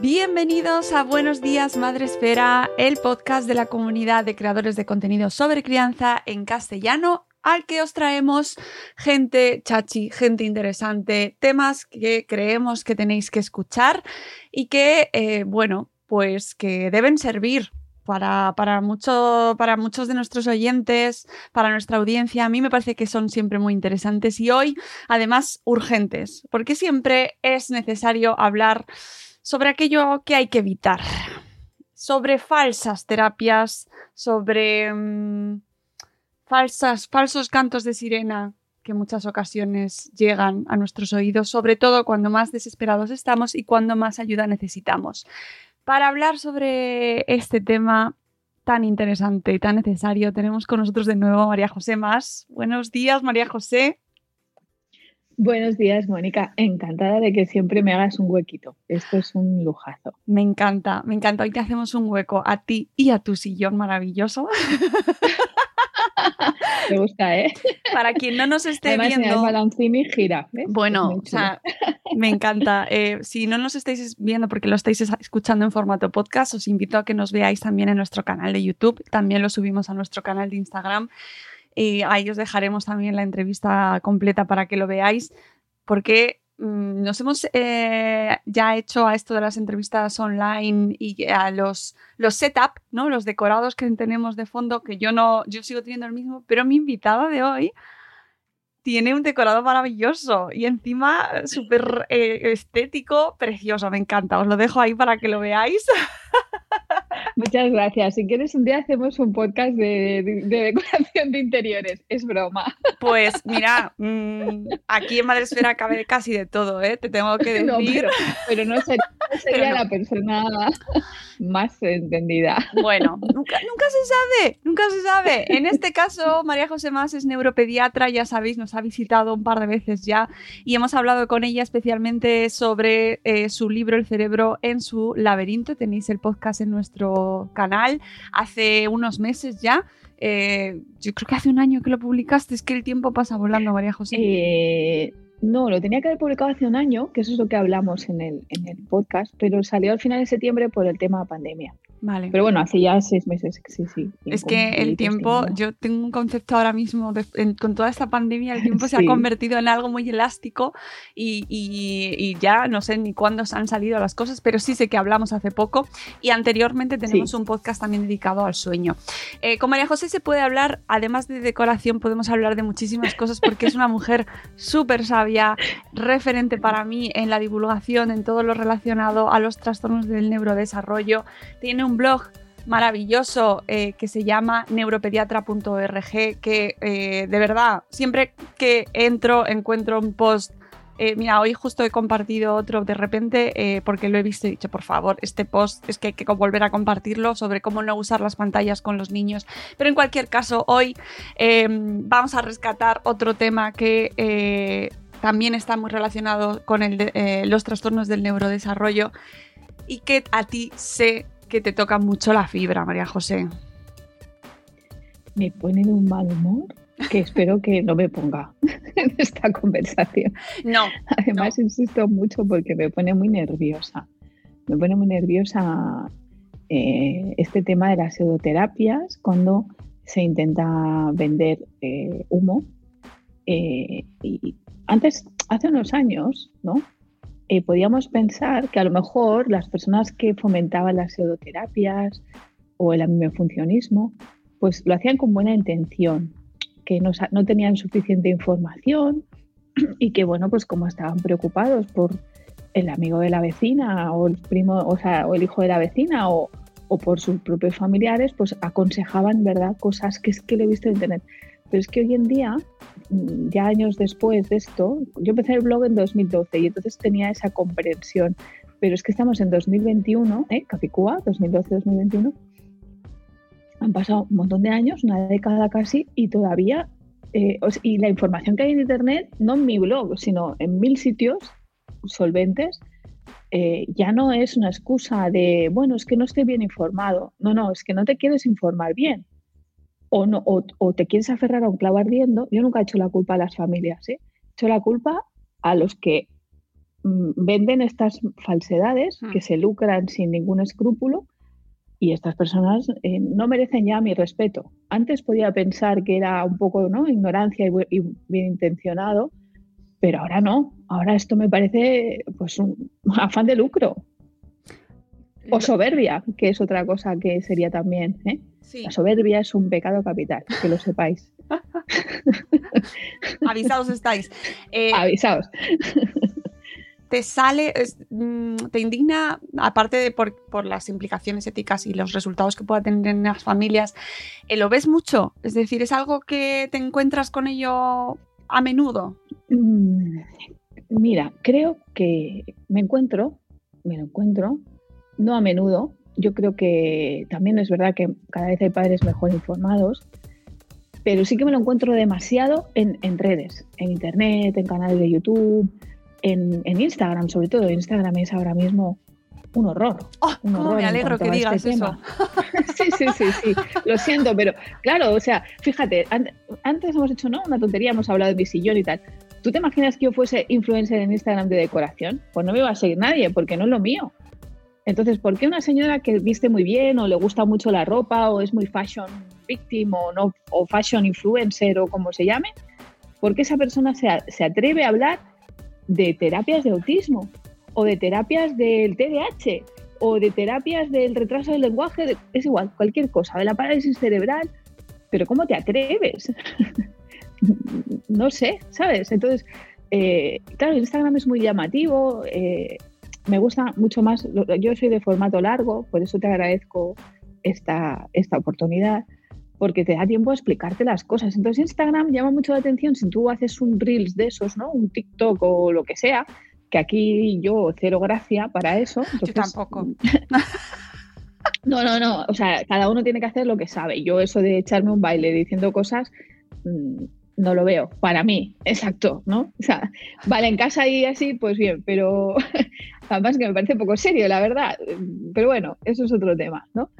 Bienvenidos a Buenos Días Madre Esfera, el podcast de la comunidad de creadores de contenido sobre crianza en castellano, al que os traemos gente chachi, gente interesante, temas que creemos que tenéis que escuchar y que, eh, bueno, pues que deben servir para, para, mucho, para muchos de nuestros oyentes, para nuestra audiencia. A mí me parece que son siempre muy interesantes y hoy, además, urgentes, porque siempre es necesario hablar sobre aquello que hay que evitar, sobre falsas terapias, sobre mm, falsas, falsos cantos de sirena que en muchas ocasiones llegan a nuestros oídos, sobre todo cuando más desesperados estamos y cuando más ayuda necesitamos. Para hablar sobre este tema tan interesante y tan necesario, tenemos con nosotros de nuevo a María José Más. Buenos días, María José. Buenos días, Mónica. Encantada de que siempre me hagas un huequito. Esto es un lujazo. Me encanta, me encanta. Hoy te hacemos un hueco a ti y a tu sillón maravilloso. Me gusta, ¿eh? Para quien no nos esté Además, viendo. el gira. ¿ves? Bueno, o sea, me encanta. Eh, si no nos estáis viendo porque lo estáis es- escuchando en formato podcast, os invito a que nos veáis también en nuestro canal de YouTube. También lo subimos a nuestro canal de Instagram. Y ahí os dejaremos también la entrevista completa para que lo veáis, porque mm, nos hemos eh, ya hecho a esto de las entrevistas online y a los, los setup, ¿no? Los decorados que tenemos de fondo, que yo no, yo sigo teniendo el mismo, pero mi invitada de hoy tiene un decorado maravilloso y encima súper eh, estético, precioso, me encanta. Os lo dejo ahí para que lo veáis. Muchas gracias. Si quieres, un día hacemos un podcast de, de- de decoración de interiores. Es broma. Pues mira, mm, aquí en Madresfera cabe casi de todo, ¿eh? Te tengo que decir. No, pero, pero no sería, no sería Pero no. la persona más entendida. Bueno, nunca, nunca se sabe, nunca se sabe. En este caso, María José Más es neuropediatra, ya sabéis, nos ha visitado un par de veces ya y hemos hablado con ella especialmente sobre eh, su libro El cerebro en su laberinto. Tenéis el podcast en nuestro canal hace unos meses ya. Eh, yo creo que hace un año que lo publicaste, es que el tiempo pasa volando, María José. Eh, no, lo tenía que haber publicado hace un año, que eso es lo que hablamos en el, en el podcast, pero salió al final de septiembre por el tema pandemia. Vale. Pero bueno, hace ya seis meses, sí, sí. Es que el tiempo, tengo. yo tengo un concepto ahora mismo, de- en- con toda esta pandemia, el tiempo se ha Sí. convertido en algo muy elástico y, y- y ya no sé ni cuándo han salido las cosas, pero sí sé que hablamos hace poco y anteriormente tenemos Sí. un podcast también dedicado al sueño. Eh, con María José se puede hablar, además de decoración, podemos hablar de muchísimas cosas porque es una mujer súper sabia, referente para mí en la divulgación, en todo lo relacionado a los trastornos del neurodesarrollo. Tiene un blog maravilloso eh, que se llama neuropediatra.org que eh, de verdad siempre que entro encuentro un post Eh, mira, hoy justo he compartido otro de repente porque lo he visto y he dicho, por favor, este post es que hay que volver a compartirlo sobre cómo no usar las pantallas con los niños. Pero en cualquier caso, hoy em, vamos a rescatar otro tema que también está muy relacionado con los trastornos del neurodesarrollo y que a ti sé que te toca mucho la fibra, María José. Me pone de un mal humor que espero que no me ponga en esta conversación. No. Además, insisto mucho porque me pone muy nerviosa. Me pone muy nerviosa eh, este tema de las pseudoterapias cuando se intenta vender eh, humo. Eh, y antes, hace unos años, ¿no? Podíamos pensar que a lo mejor las personas que fomentaban las pseudoterapias o el aminofuncionismo, pues lo hacían con buena intención, que no, no tenían suficiente información y que, bueno, pues como estaban preocupados por el amigo de la vecina o el primo, o el hijo de la vecina o, o por sus propios familiares, pues aconsejaban, ¿verdad?, cosas que es que lo he visto en internet. Pero es que hoy en día, mm, ya años después de esto, yo empecé el blog en 2012 y entonces tenía esa comprensión. Pero es que estamos en 2021, ¿eh? Capicúa, 2012-2021, han pasado un montón de años, una década casi, y todavía, eh, y la información que hay en Internet, no en mi blog, sino en mil sitios solventes, eh, ya no es una excusa de, bueno, es que no estoy bien informado. No, no, es que no te quieres informar bien. O, no, o, te quieres aferrar a un clavo ardiendo. Yo nunca he hecho la culpa a las familias, ¿eh? he hecho la culpa a los que mm, venden estas falsedades, que hmm. se lucran sin ningún escrúpulo y estas personas eh, no merecen ya mi respeto. Antes podía pensar que era un poco ¿no? ignorancia y, bien intencionado, pero ahora no. Ahora esto me parece pues un afán de lucro. O soberbia, que es otra cosa que sería también. ¿eh? La soberbia es un pecado capital, que lo sepáis. Avisados estáis. Eh, Avisados te sale, mm, te indigna, aparte de por, las implicaciones éticas y los resultados que pueda tener en las familias, eh, ¿lo ves mucho? Es decir, ¿es algo que te encuentras con ello a menudo? Mm, mira, creo que me encuentro, me lo encuentro, no a menudo. Yo creo que también es verdad que cada vez hay padres mejor informados, pero sí que me lo encuentro demasiado en, en redes, en internet, en canales de YouTube en, Instagram, sobre todo. Instagram es ahora mismo un horror. Oh, me alegro que digas este eso. sí, sí, sí, sí. Lo siento, pero claro, o sea, fíjate, antes hemos hecho ¿no? una tontería, hemos hablado de mi sillón y tal. ¿Tú te imaginas que yo fuese influencer en Instagram de decoración? Pues no me va a seguir nadie, porque no es lo mío. Entonces, ¿por qué una señora que viste muy bien o le gusta mucho la ropa o es muy fashion victim o, no, o fashion influencer o como se llame? ¿Por qué esa persona se, se atreve a hablar de terapias de autismo o de terapias del TDAH o de terapias del retraso del lenguaje, es igual, cualquier cosa, de la parálisis cerebral, pero ¿cómo te atreves? no sé, ¿sabes? Entonces, eh, claro, Instagram es muy llamativo, eh, me gusta mucho más, yo soy de formato largo, por eso te agradezco esta, esta oportunidad porque te da tiempo a explicarte las cosas. Entonces Instagram llama mucho la atención si tú haces un Reels de esos, ¿no? Un TikTok o lo que sea, que aquí yo cero gracia para eso. yo tampoco. no, no, no. O sea, cada uno tiene que hacer lo que sabe. Yo eso de echarme un baile diciendo cosas mm, no lo veo. Para mí, exacto, ¿no? O sea, vale, en casa y así, pues bien, pero además que me parece poco serio, la verdad. Pero bueno, eso es otro tema, ¿no?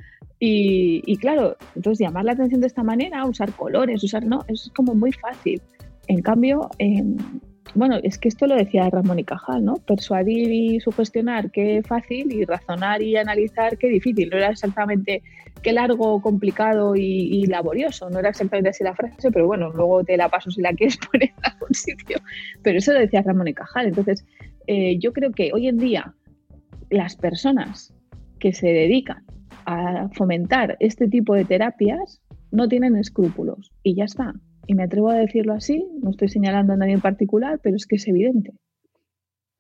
Y, claro, entonces llamar la atención de esta manera, usar colores, usar, no, es como muy fácil. En cambio, bueno, es que esto lo decía Ramón y Cajal, ¿no? Persuadir y sugestionar, qué fácil, y razonar y analizar, qué difícil. No era exactamente qué largo, complicado y, laborioso, no era exactamente así la frase, pero bueno, luego te la paso si la quieres poner en algún sitio. Pero eso lo decía Ramón y Cajal. Entonces, eh, yo creo que hoy en día las personas que se dedican a fomentar este tipo de terapias no tienen escrúpulos y ya está. Y me atrevo a decirlo así, no estoy señalando a nadie en particular, pero es que es evidente.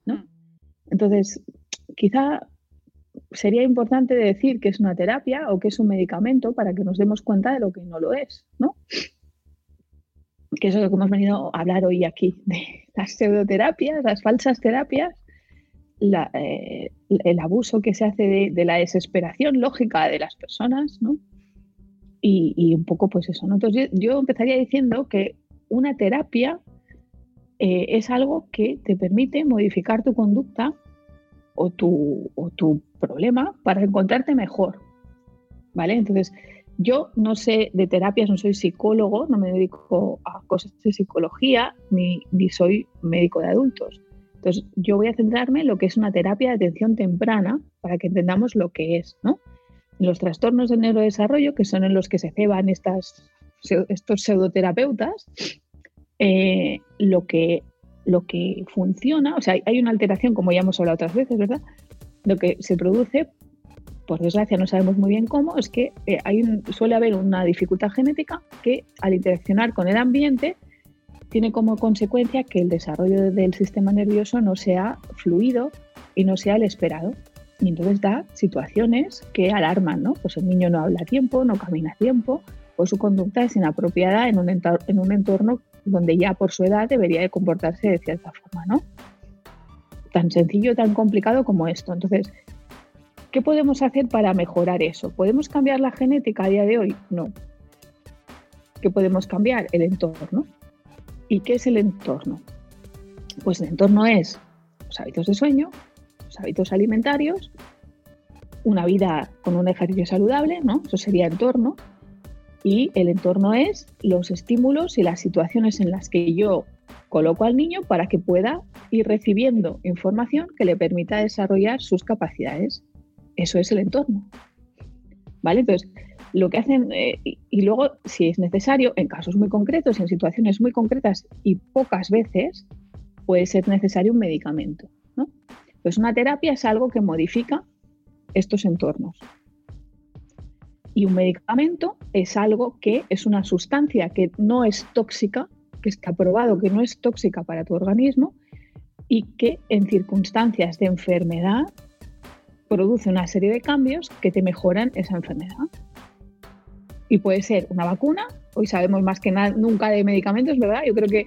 ¿no? Mm. Entonces, quizá sería importante decir que es una terapia o que es un medicamento para que nos demos cuenta de lo que no lo es, ¿no? que es lo que hemos venido a hablar hoy aquí, de las pseudoterapias, las falsas terapias, eh, el abuso que se hace de, la desesperación lógica de las personas, ¿no? Y, un poco pues eso, ¿no? Entonces yo, empezaría diciendo que una terapia eh, es algo que te permite modificar tu conducta o tu, o tu problema para encontrarte mejor, ¿vale? Entonces, yo no sé de terapias, no soy psicólogo, no me dedico a cosas de psicología, ni, soy médico de adultos. Entonces, yo voy a centrarme en lo que es una terapia de atención temprana para que entendamos lo que es, ¿no? Los trastornos del neurodesarrollo, que son en los que se ceban estas, estos pseudoterapeutas, eh, lo, que, lo que funciona, o sea, hay una alteración, como ya hemos hablado otras veces, ¿verdad? Lo que se produce por desgracia no sabemos muy bien cómo, es que eh, suele haber una dificultad genética que al interaccionar con el ambiente tiene como consecuencia que el desarrollo del sistema nervioso no sea fluido y no sea el esperado. Y entonces da situaciones que alarman, ¿no? Pues el niño no habla a tiempo, no camina a tiempo, o su conducta es inapropiada en un, en un entorno donde ya por su edad debería de comportarse de cierta forma, ¿no? Tan sencillo, tan complicado como esto. Entonces, ¿Qué podemos hacer para mejorar eso? ¿Podemos cambiar la genética a día de hoy? No. ¿Qué podemos cambiar? El entorno. ¿Y qué es el entorno? Pues el entorno es los hábitos de sueño, hábitos alimentarios, una vida con un ejercicio saludable, ¿no? Eso sería entorno. Y el entorno es los estímulos y las situaciones en las que yo coloco al niño para que pueda ir recibiendo información que le permita desarrollar sus capacidades. Eso es el entorno. ¿Vale? Entonces, lo que hacen, eh, y, luego, si es necesario, en casos muy concretos, en situaciones muy concretas y pocas veces, puede ser necesario un medicamento. ¿no? Pues una terapia es algo que modifica estos entornos. Y un medicamento es algo que es una sustancia que no es tóxica, que está probado que no es tóxica para tu organismo y que en circunstancias de enfermedad produce una serie de cambios que te mejoran esa enfermedad. Y puede ser una vacuna, hoy sabemos más que nunca de medicamentos, ¿verdad? Yo creo que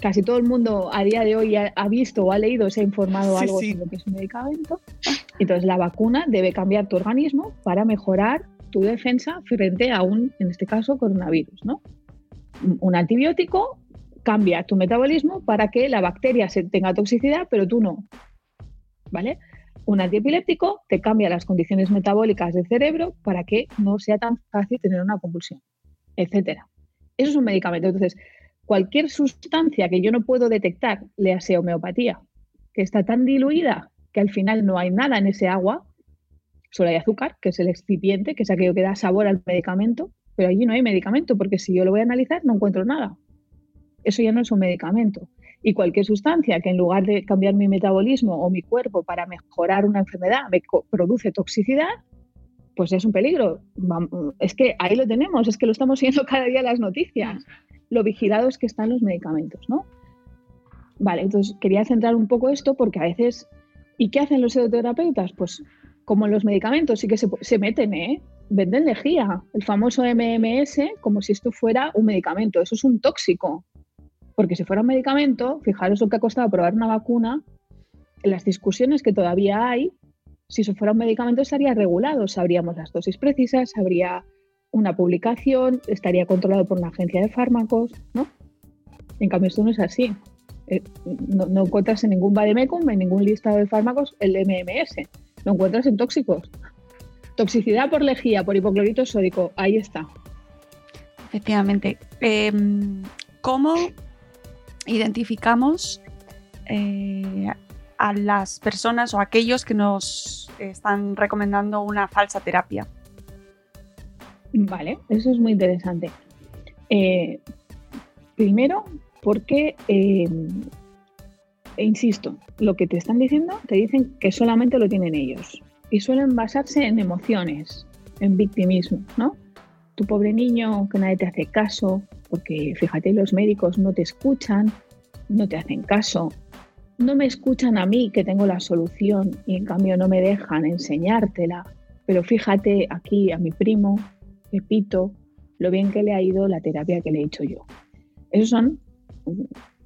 casi todo el mundo a día de hoy ha, visto o ha leído, se ha informado algo sobre lo que es un medicamento. Entonces la vacuna debe cambiar tu organismo para mejorar tu defensa frente a un, en este caso, coronavirus, ¿no? Un antibiótico cambia tu metabolismo para que la bacteria se tenga toxicidad, pero tú no. ¿Vale? Un antiepiléptico te cambia las condiciones metabólicas del cerebro para que no sea tan fácil tener una convulsión, etc. Eso es un medicamento. Entonces, cualquier sustancia que yo no puedo detectar, le sea homeopatía, que está tan diluida que al final no hay nada en ese agua, solo hay azúcar, que es el excipiente, que es aquello que da sabor al medicamento, pero allí no hay medicamento, porque si yo lo voy a analizar no encuentro nada. Eso ya no es un medicamento y cualquier sustancia que en lugar de cambiar mi metabolismo o mi cuerpo para mejorar una enfermedad me produce toxicidad, pues es un peligro. Es que ahí lo tenemos, es que lo estamos viendo cada día en las noticias, lo vigilados que están los medicamentos, ¿no? Vale, entonces quería centrar un poco esto porque a veces, ¿y qué hacen los pseudoterapeutas? Pues como los medicamentos sí que se, meten, ¿eh? Venden lejía, el famoso MMS, como si esto fuera un medicamento, eso es un tóxico, porque si fuera un medicamento, fijaros lo que ha costado probar una vacuna, las discusiones que todavía hay, si eso fuera un medicamento estaría regulado, sabríamos las dosis precisas, habría una publicación, estaría controlado por una agencia de fármacos, ¿no? En cambio, esto no es así. Eh, no, encuentras en ningún Bademecum, en ningún listado de fármacos, el MMS. Lo encuentras en tóxicos. Toxicidad por lejía, por hipoclorito sódico, ahí está. Efectivamente. Em, ¿Cómo identificamos eh, a las personas o aquellos que nos están recomendando una falsa terapia. Vale, eso es muy interesante. Eh, primero, porque, eh, insisto, lo que te están diciendo, te dicen que solamente lo tienen ellos y suelen basarse en emociones, en victimismo, ¿no? Tu pobre niño, que nadie te hace caso, porque fíjate, los médicos no te escuchan, no te hacen caso, no me escuchan a mí que tengo la solución y en cambio no me dejan enseñártela. Pero fíjate aquí a mi primo, Pepito, lo bien que le ha ido la terapia que le he hecho yo. Esos son,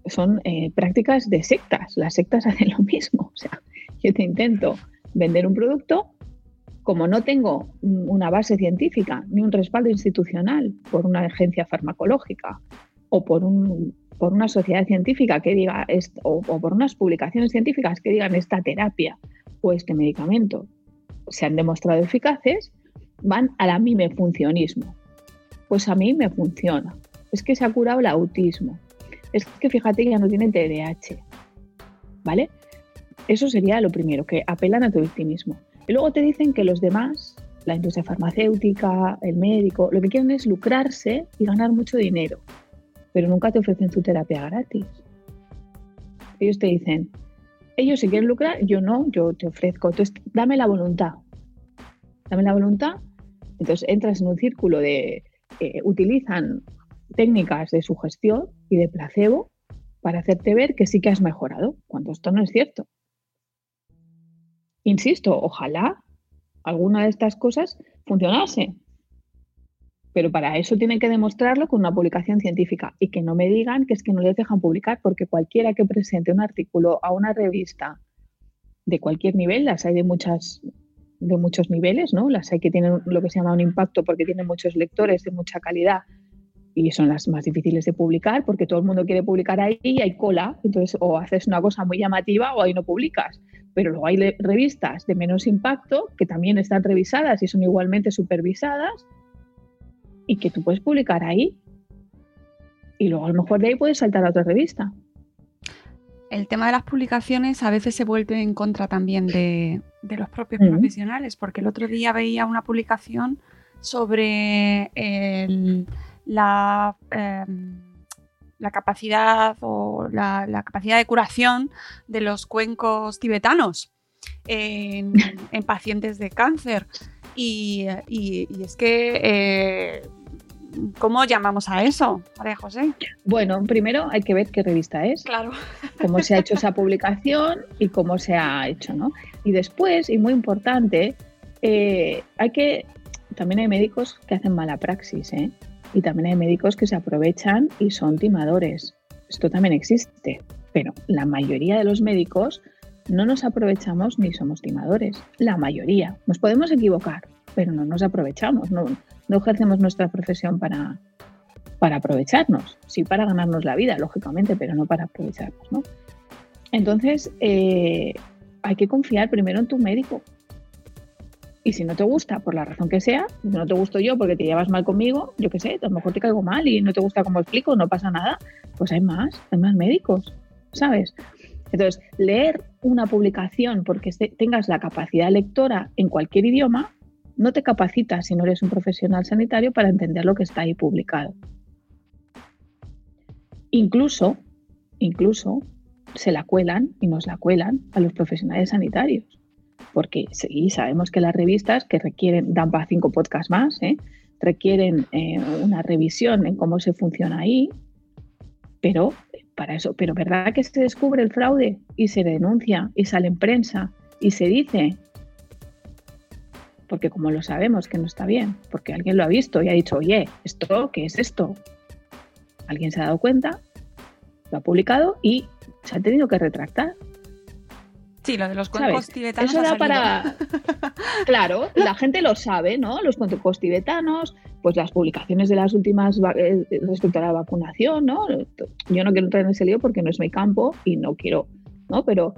son eh, prácticas de sectas. Las sectas hacen lo mismo. O sea, yo te intento vender un producto, como no tengo una base científica ni un respaldo institucional por una agencia farmacológica o por, un, por una sociedad científica que diga, o, o por unas publicaciones científicas que digan esta terapia o este medicamento se han demostrado eficaces, van a la funcionismo. Pues a mí me funciona. Es que se ha curado el autismo. Es que fíjate que ya no tiene TDAH. ¿Vale? Eso sería lo primero, que apelan a tu victimismo. Y luego te dicen que los demás, la industria farmacéutica, el médico, lo que quieren es lucrarse y ganar mucho dinero, pero nunca te ofrecen tu terapia gratis. Ellos te dicen, ellos si quieren lucrar, yo no, yo te ofrezco. Entonces, dame la voluntad. Dame la voluntad. Entonces, entras en un círculo de, eh, utilizan técnicas de sugestión y de placebo para hacerte ver que sí que has mejorado, cuando esto no es cierto. Insisto, ojalá alguna de estas cosas funcionase, pero para eso tienen que demostrarlo con una publicación científica y que no me digan que es que no les dejan publicar, porque cualquiera que presente un artículo a una revista de cualquier nivel, las hay de muchas de muchos niveles, ¿no? Las hay que tienen lo que se llama un impacto porque tienen muchos lectores de mucha calidad y son las más difíciles de publicar porque todo el mundo quiere publicar ahí y hay cola, entonces o haces una cosa muy llamativa o ahí no publicas. Pero luego hay revistas de menos impacto que también están revisadas y son igualmente supervisadas y que tú puedes publicar ahí y luego a lo mejor de ahí puedes saltar a otra revista. El tema de las publicaciones a veces se vuelve en contra también de, los propios profesionales, porque el otro día veía una publicación sobre la, em, la, capacidad o la, capacidad de curación de los cuencos tibetanos en, pacientes de cáncer. Y, es que eh, ¿Cómo llamamos a eso, María José? Bueno, primero hay que ver qué revista es. Claro. Cómo se ha hecho esa publicación y cómo se ha hecho, ¿no? Y después, y muy importante, eh, hay que. También hay médicos que hacen mala praxis, ¿eh? Y también hay médicos que se aprovechan y son timadores. Esto también existe. Pero la mayoría de los médicos no nos aprovechamos ni somos timadores. La mayoría. Nos podemos equivocar, pero no nos aprovechamos. No, no ejercemos nuestra profesión para, para aprovecharnos, sí para ganarnos la vida, lógicamente, pero no para aprovecharnos. ¿no? Entonces, eh, hay que confiar primero en tu médico. Y si no te gusta, por la razón que sea, no te gusto yo porque te llevas mal conmigo, yo qué sé, a lo mejor te caigo mal y no te gusta cómo explico, no pasa nada, pues hay más, hay más médicos, ¿sabes? Entonces, leer una publicación porque tengas la capacidad lectora en cualquier idioma no te capacitas si no eres un profesional sanitario para entender lo que está ahí publicado. Incluso, incluso se la cuelan y nos la cuelan a los profesionales sanitarios. Porque sí, sabemos que las revistas que requieren, dan para cinco podcasts más, ¿eh? requieren eh, una revisión en cómo se funciona ahí, pero para eso, pero ¿verdad que se descubre el fraude y se denuncia y sale en prensa y se dice porque como lo sabemos que no está bien, porque alguien lo ha visto y ha dicho, oye, ¿esto qué es esto? Alguien se ha dado cuenta, lo ha publicado y se ha tenido que retractar. Sí, lo de los cuencos tibetanos. Eso era para. claro, la gente lo sabe, ¿no? Los cuencos tibetanos, pues las publicaciones de las últimas eh, respecto a la vacunación, ¿no? Yo no quiero entrar en ese lío porque no es mi campo y no quiero, ¿no? Pero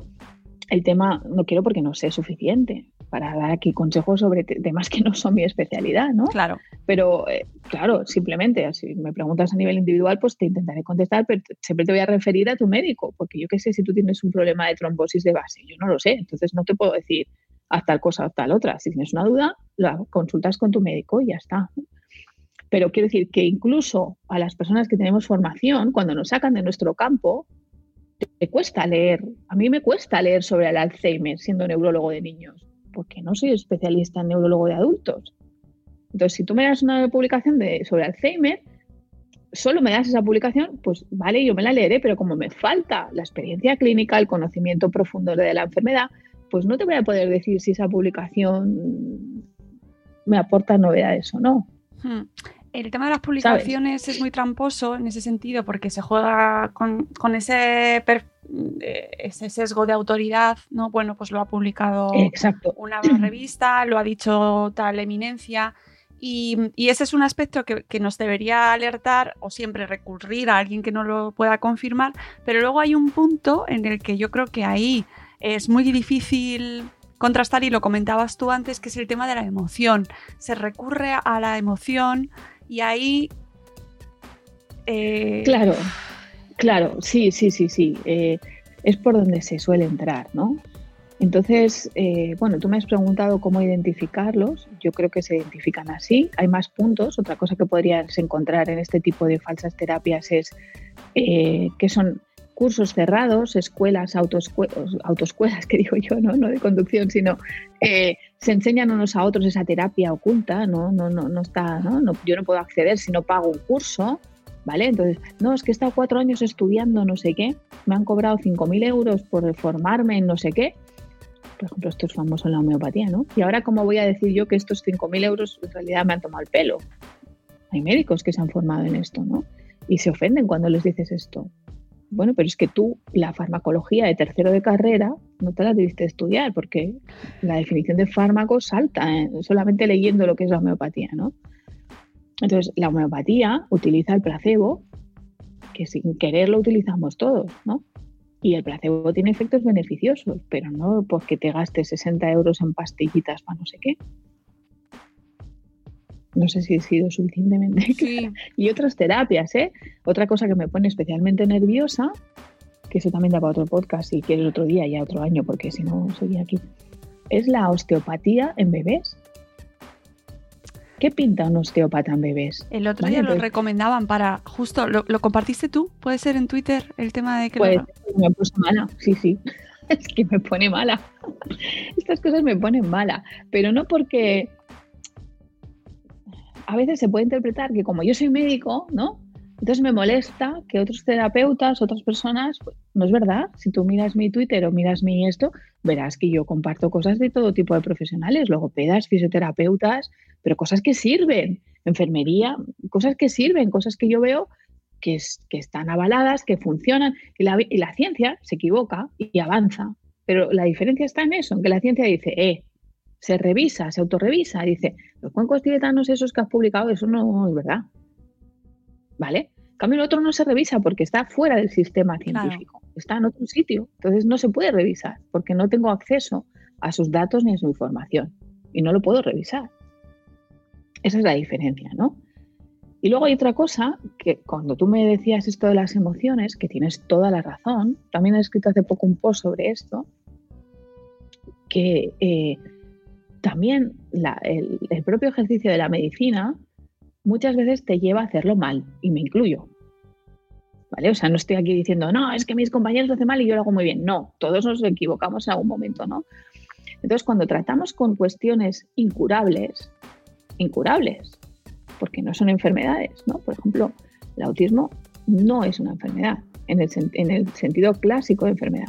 el tema no quiero porque no sé suficiente para dar aquí consejos sobre temas que no son mi especialidad, ¿no? Claro. Pero, eh, claro, simplemente, si me preguntas a nivel individual, pues te intentaré contestar, pero siempre te voy a referir a tu médico, porque yo qué sé si tú tienes un problema de trombosis de base, yo no lo sé, entonces no te puedo decir haz tal cosa o tal otra. Si tienes una duda, la consultas con tu médico y ya está. Pero quiero decir que incluso a las personas que tenemos formación, cuando nos sacan de nuestro campo, te cuesta leer. A mí me cuesta leer sobre el Alzheimer siendo neurólogo de niños porque no soy especialista en neurólogo de adultos. Entonces, si tú me das una publicación de, sobre Alzheimer, solo me das esa publicación, pues vale, yo me la leeré, pero como me falta la experiencia clínica, el conocimiento profundo de la enfermedad, pues no te voy a poder decir si esa publicación me aporta novedades o no. El tema de las publicaciones es muy tramposo en ese sentido porque se juega con, ese, eh, ese sesgo de autoridad, ¿no? Bueno, pues lo ha publicado una revista, lo ha dicho tal eminencia. Y, ese es un aspecto que, que, nos debería alertar o siempre recurrir a alguien que no lo pueda confirmar, pero luego hay un punto en el que yo creo que ahí es muy difícil contrastar y lo comentabas tú antes, que es el tema de la emoción. Se recurre a la emoción y ahí... Eh, claro, claro, sí, sí, sí, sí. Eh, es por donde se suele entrar, ¿no? Entonces, eh, bueno, tú me has preguntado cómo identificarlos. Yo creo que se identifican así. Hay más puntos. Otra cosa que podrías encontrar en este tipo de falsas terapias es que son cursos cerrados, escuelas, autoescuelas, que digo yo, ¿no? no de conducción, sino eh, se enseñan unos a otros esa terapia oculta, no, no, no, no está, ¿no? ¿no? yo no puedo acceder si no pago un curso, ¿vale? Entonces, no, es que he estado cuatro años estudiando no sé qué, me han cobrado 5.000 euros por formarme en no sé qué. Por ejemplo, esto es famoso en la homeopatía, ¿no? Y ahora, ¿cómo voy a decir yo que estos 5.000 euros en realidad me han tomado el pelo? Hay médicos que se han formado en esto, ¿no? Y se ofenden cuando les dices esto. Bueno, pero es que tú la farmacología de tercero de carrera no te la debiste estudiar porque la definición de fármaco salta ¿eh? solamente leyendo lo que es la homeopatía, ¿no? Entonces, la homeopatía utiliza el placebo, que sin querer lo utilizamos todos, ¿no? Y el placebo tiene efectos beneficiosos, pero no porque te gastes 60 euros en pastillitas para no sé qué. No sé si he sido suficientemente Y otras terapias, ¿eh? Otra cosa que me pone especialmente nerviosa, que eso también da para otro podcast, si quieres otro día, ya otro año, porque si no seguía aquí, es la osteopatía en bebés. ¿Qué pinta un osteópata en bebés? El otro día lo recomendaban para, justo, lo, compartiste tú? ¿Puede ser en Twitter el tema de que pues, me puse mala, sí, sí. Es que me pone mala. Estas cosas me ponen mala, pero no porque a veces se puede interpretar que como yo soy médico, ¿no? Entonces me molesta que otros terapeutas, otras personas, pues, no es verdad. Si tú miras mi Twitter o miras mi esto, verás que yo comparto cosas de todo tipo de profesionales, logopedas, fisioterapeutas, pero cosas que sirven, enfermería, cosas que sirven, cosas que yo veo que, que están avaladas, que funcionan. Y la, y la ciencia se equivoca y avanza. Pero la diferencia está en eso, en que la ciencia dice, eh, se revisa, se autorrevisa, dice, los cuencos tibetanos esos que has publicado, eso no es verdad. ¿Vale? En cambio, el otro no se revisa porque está fuera del sistema científico, está en otro sitio. Entonces no se puede revisar porque no tengo acceso a sus datos ni a su información y no lo puedo revisar. Esa es la diferencia, ¿no? Y luego hay otra cosa que cuando tú me decías esto de las emociones, que tienes toda la razón, también he escrito hace poco un post sobre esto, que eh, también el, propio ejercicio de la medicina muchas veces te lleva a hacerlo mal, y me incluyo. ¿Vale? O sea, no estoy aquí diciendo, no, es que mis compañeros lo hacen mal y yo lo hago muy bien. No, todos nos equivocamos en algún momento, ¿no? Entonces, cuando tratamos con cuestiones incurables, incurables, porque no son enfermedades, ¿no? Por ejemplo, el autismo no es una enfermedad en el, en el sentido clásico de enfermedad.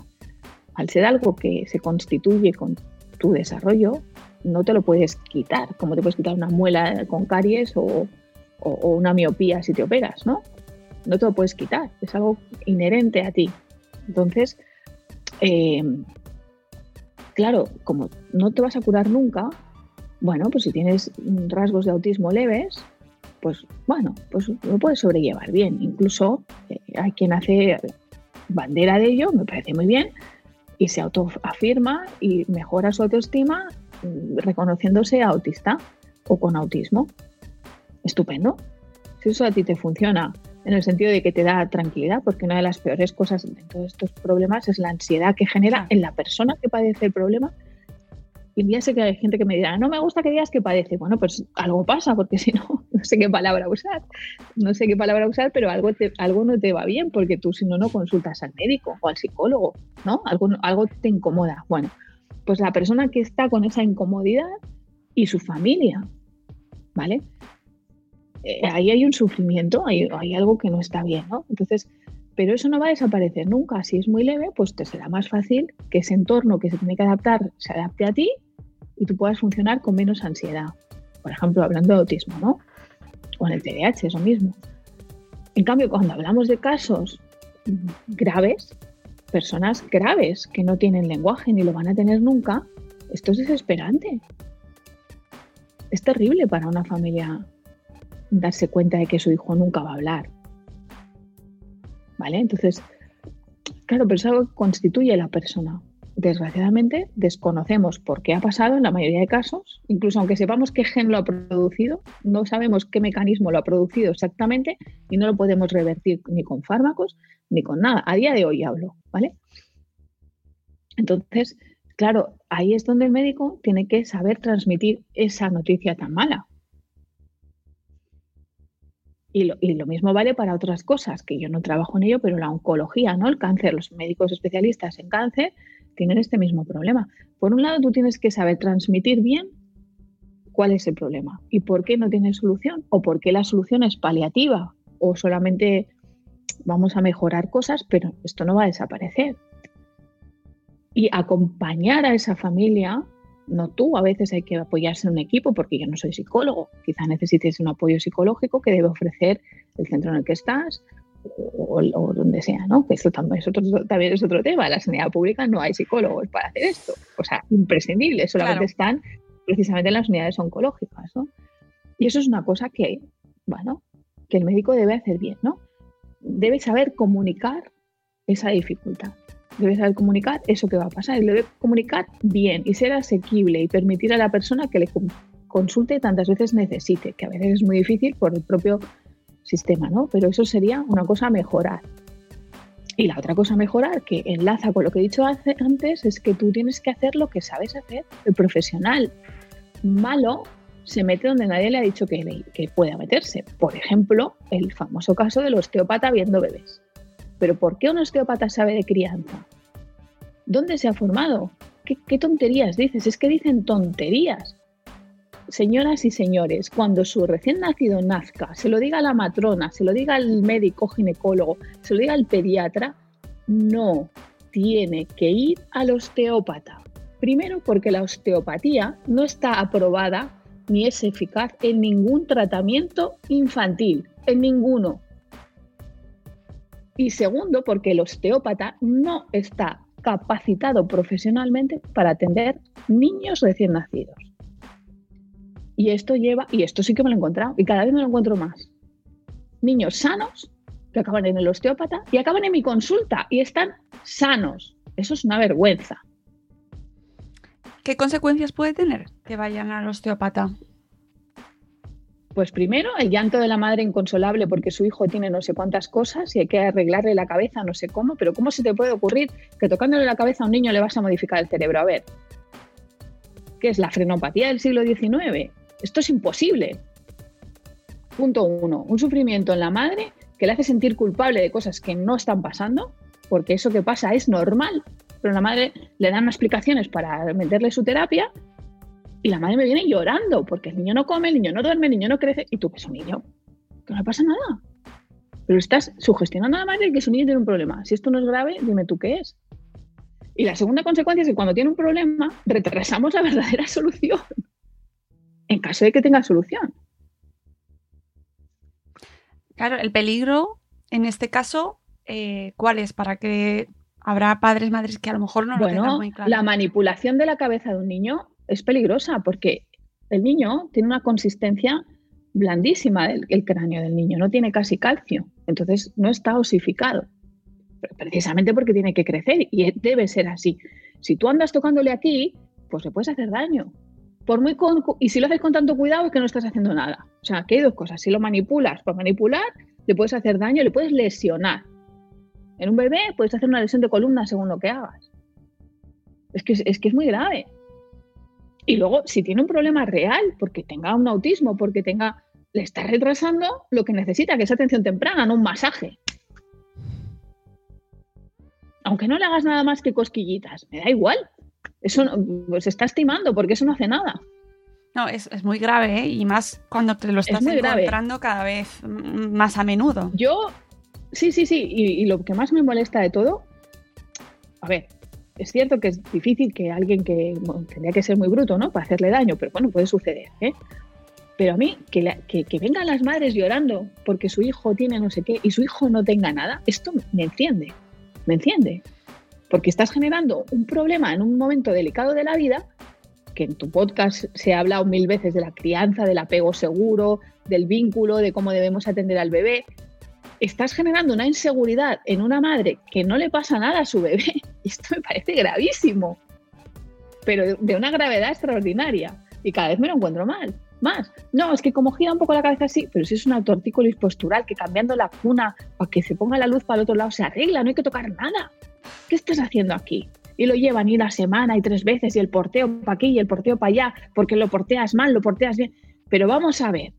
Al ser algo que se constituye con tu desarrollo, no te lo puedes quitar, como te puedes quitar una muela con caries o, una miopía si te operas, ¿no? No te lo puedes quitar, es algo inherente a ti. Entonces, eh, claro, como no te vas a curar nunca, bueno, pues si tienes rasgos de autismo leves, pues bueno, pues lo puedes sobrellevar bien. Incluso eh, hay quien hace bandera de ello, me parece muy bien, y se autoafirma y mejora su autoestima reconociéndose autista o con autismo. Estupendo. Si eso a ti te funciona en el sentido de que te da tranquilidad, porque una de las peores cosas de todos estos problemas es la ansiedad que genera en la persona que padece el problema. Y ya sé que hay gente que me dirá, no me gusta que digas que padece. Bueno, pues algo pasa, porque si no, no sé qué palabra usar. No sé qué palabra usar, pero algo, algo no te va bien, porque tú si no, no consultas al médico o al psicólogo, ¿no? Algo, algo te incomoda. Bueno, pues la persona que está con esa incomodidad y su familia, ¿vale? Eh, ahí hay un sufrimiento, hay, hay, algo que no está bien, ¿no? Entonces, pero eso no va a desaparecer nunca. Si es muy leve, pues te será más fácil que ese entorno que se tiene que adaptar se adapte a ti y tú puedas funcionar con menos ansiedad. Por ejemplo, hablando de autismo, ¿no? O en el TDAH, es lo mismo. En cambio, cuando hablamos de casos graves, personas graves que no tienen lenguaje ni lo van a tener nunca, esto es desesperante. Es terrible para una familia darse cuenta de que su hijo nunca va a hablar. ¿Vale? Entonces, claro, pero es algo que constituye la persona. Desgraciadamente, desconocemos por qué ha pasado en la mayoría de casos, incluso aunque sepamos qué gen lo ha producido, no sabemos qué mecanismo lo ha producido exactamente y no lo podemos revertir ni con fármacos ni con nada. A día de hoy hablo, ¿vale? Entonces, claro, ahí es donde el médico tiene que saber transmitir esa noticia tan mala. Y lo, mismo vale para otras cosas, que yo no trabajo en ello, pero la oncología, ¿no? El cáncer, los médicos especialistas en cáncer tienen este mismo problema. Por un lado, tú tienes que saber transmitir bien cuál es el problema y por qué no tiene solución, o por qué la solución es paliativa, o solamente vamos a mejorar cosas, pero esto no va a desaparecer. Y acompañar a esa familia no tú, a veces hay que apoyarse en un equipo porque yo no soy psicólogo. Quizá necesites un apoyo psicológico que debe ofrecer el centro en el que estás o, donde sea, ¿no? Que eso también es, otro, también es otro tema. En la sanidad pública no hay psicólogos para hacer esto. O sea, imprescindible. Solamente están precisamente en las unidades oncológicas, ¿no? Y eso es una cosa que, bueno, que el médico debe hacer bien, ¿no? Debe saber comunicar esa dificultad debe saber comunicar eso que va a pasar y debe comunicar bien y ser asequible y permitir a la persona que le consulte tantas veces necesite, que a veces es muy difícil por el propio sistema, ¿no? Pero eso sería una cosa mejorar. Y la otra cosa mejorar, que enlaza con lo que he dicho antes, es que tú tienes que hacer lo que sabes hacer. El profesional malo se mete donde nadie le ha dicho que, que pueda meterse. Por ejemplo, el famoso caso del osteópata viendo bebés. Pero ¿por qué un osteópata sabe de crianza? ¿Dónde se ha formado? ¿Qué, tonterías dices? Es que dicen tonterías. Señoras y señores, cuando su recién nacido nazca, se lo diga la matrona, se lo diga al médico ginecólogo, se lo diga al pediatra, no tiene que ir al osteópata. Primero porque la osteopatía no está aprobada ni es eficaz en ningún tratamiento infantil, en ninguno. Y segundo, porque el osteópata no está capacitado profesionalmente para atender niños recién nacidos. Y esto lleva, y esto sí que me lo he encontrado, y cada vez me lo encuentro más. Niños sanos que acaban en el osteópata y acaban en mi consulta y están sanos. Eso es una vergüenza. ¿Qué consecuencias puede tener que vayan al osteópata? Pues primero, el llanto de la madre inconsolable porque su hijo tiene no sé cuántas cosas y hay que arreglarle la cabeza, no sé cómo, pero ¿cómo se te puede ocurrir que tocándole la cabeza a un niño le vas a modificar el cerebro? A ver, ¿qué es la frenopatía del siglo XIX? Esto es imposible. Punto uno, un sufrimiento en la madre que le hace sentir culpable de cosas que no están pasando, porque eso que pasa es normal, pero la madre le dan explicaciones para meterle su terapia y la madre me viene llorando porque el niño no come, el niño no duerme, el niño no crece. Y tú, que es un niño, que no pasa nada. Pero estás sugestionando a la madre que su niño tiene un problema. Si esto no es grave, dime tú qué es. Y la segunda consecuencia es que cuando tiene un problema, retrasamos la verdadera solución. En caso de que tenga solución. Claro, el peligro en este caso, eh, ¿cuál es? Para que habrá padres, madres que a lo mejor no lo tengan muy claro. La manipulación de la cabeza de un niño es peligrosa porque el niño tiene una consistencia blandísima el, el cráneo del niño, no tiene casi calcio, entonces no está osificado, precisamente porque tiene que crecer y debe ser así. Si tú andas tocándole aquí, pues le puedes hacer daño. Por muy y si lo haces con tanto cuidado es que no estás haciendo nada. O sea, que hay dos cosas. Si lo manipulas por manipular, le puedes hacer daño, le puedes lesionar. En un bebé puedes hacer una lesión de columna según lo que hagas. Es que es, que es muy grave. Y luego, si tiene un problema real, porque tenga un autismo, porque tenga, le está retrasando lo que necesita, que es atención temprana, no un masaje. Aunque no le hagas nada más que cosquillitas, me da igual. Eso pues se está estimando porque eso no hace nada. No, es, muy grave, ¿eh? y más cuando te lo estás encontrando cada vez más a menudo. Yo, sí, sí, sí, y lo que más me molesta de todo, a ver, es cierto que es difícil que alguien que tendría que ser muy bruto, ¿no? Para hacerle daño, pero bueno, puede suceder, ¿eh? Pero a mí, que, que, vengan las madres llorando porque su hijo tiene no sé qué y su hijo no tenga nada, esto me enciende, me enciende. Porque estás generando un problema en un momento delicado de la vida, que en tu podcast se ha hablado mil veces de la crianza, del apego seguro, del vínculo, de cómo debemos atender al bebé. Estás generando una inseguridad en una madre que no le pasa nada a su bebé. Esto me parece gravísimo, pero de una gravedad extraordinaria. Y cada vez me lo encuentro mal más. No, es que como gira un poco la cabeza así, pero si es un autortícolis postural que cambiando la cuna para que se ponga la luz para el otro lado se arregla, no hay que tocar nada. ¿Qué estás haciendo aquí? Y lo llevan y la semana y tres veces y el porteo para aquí y el porteo para allá, porque lo porteas mal, lo porteas bien. Pero vamos a ver.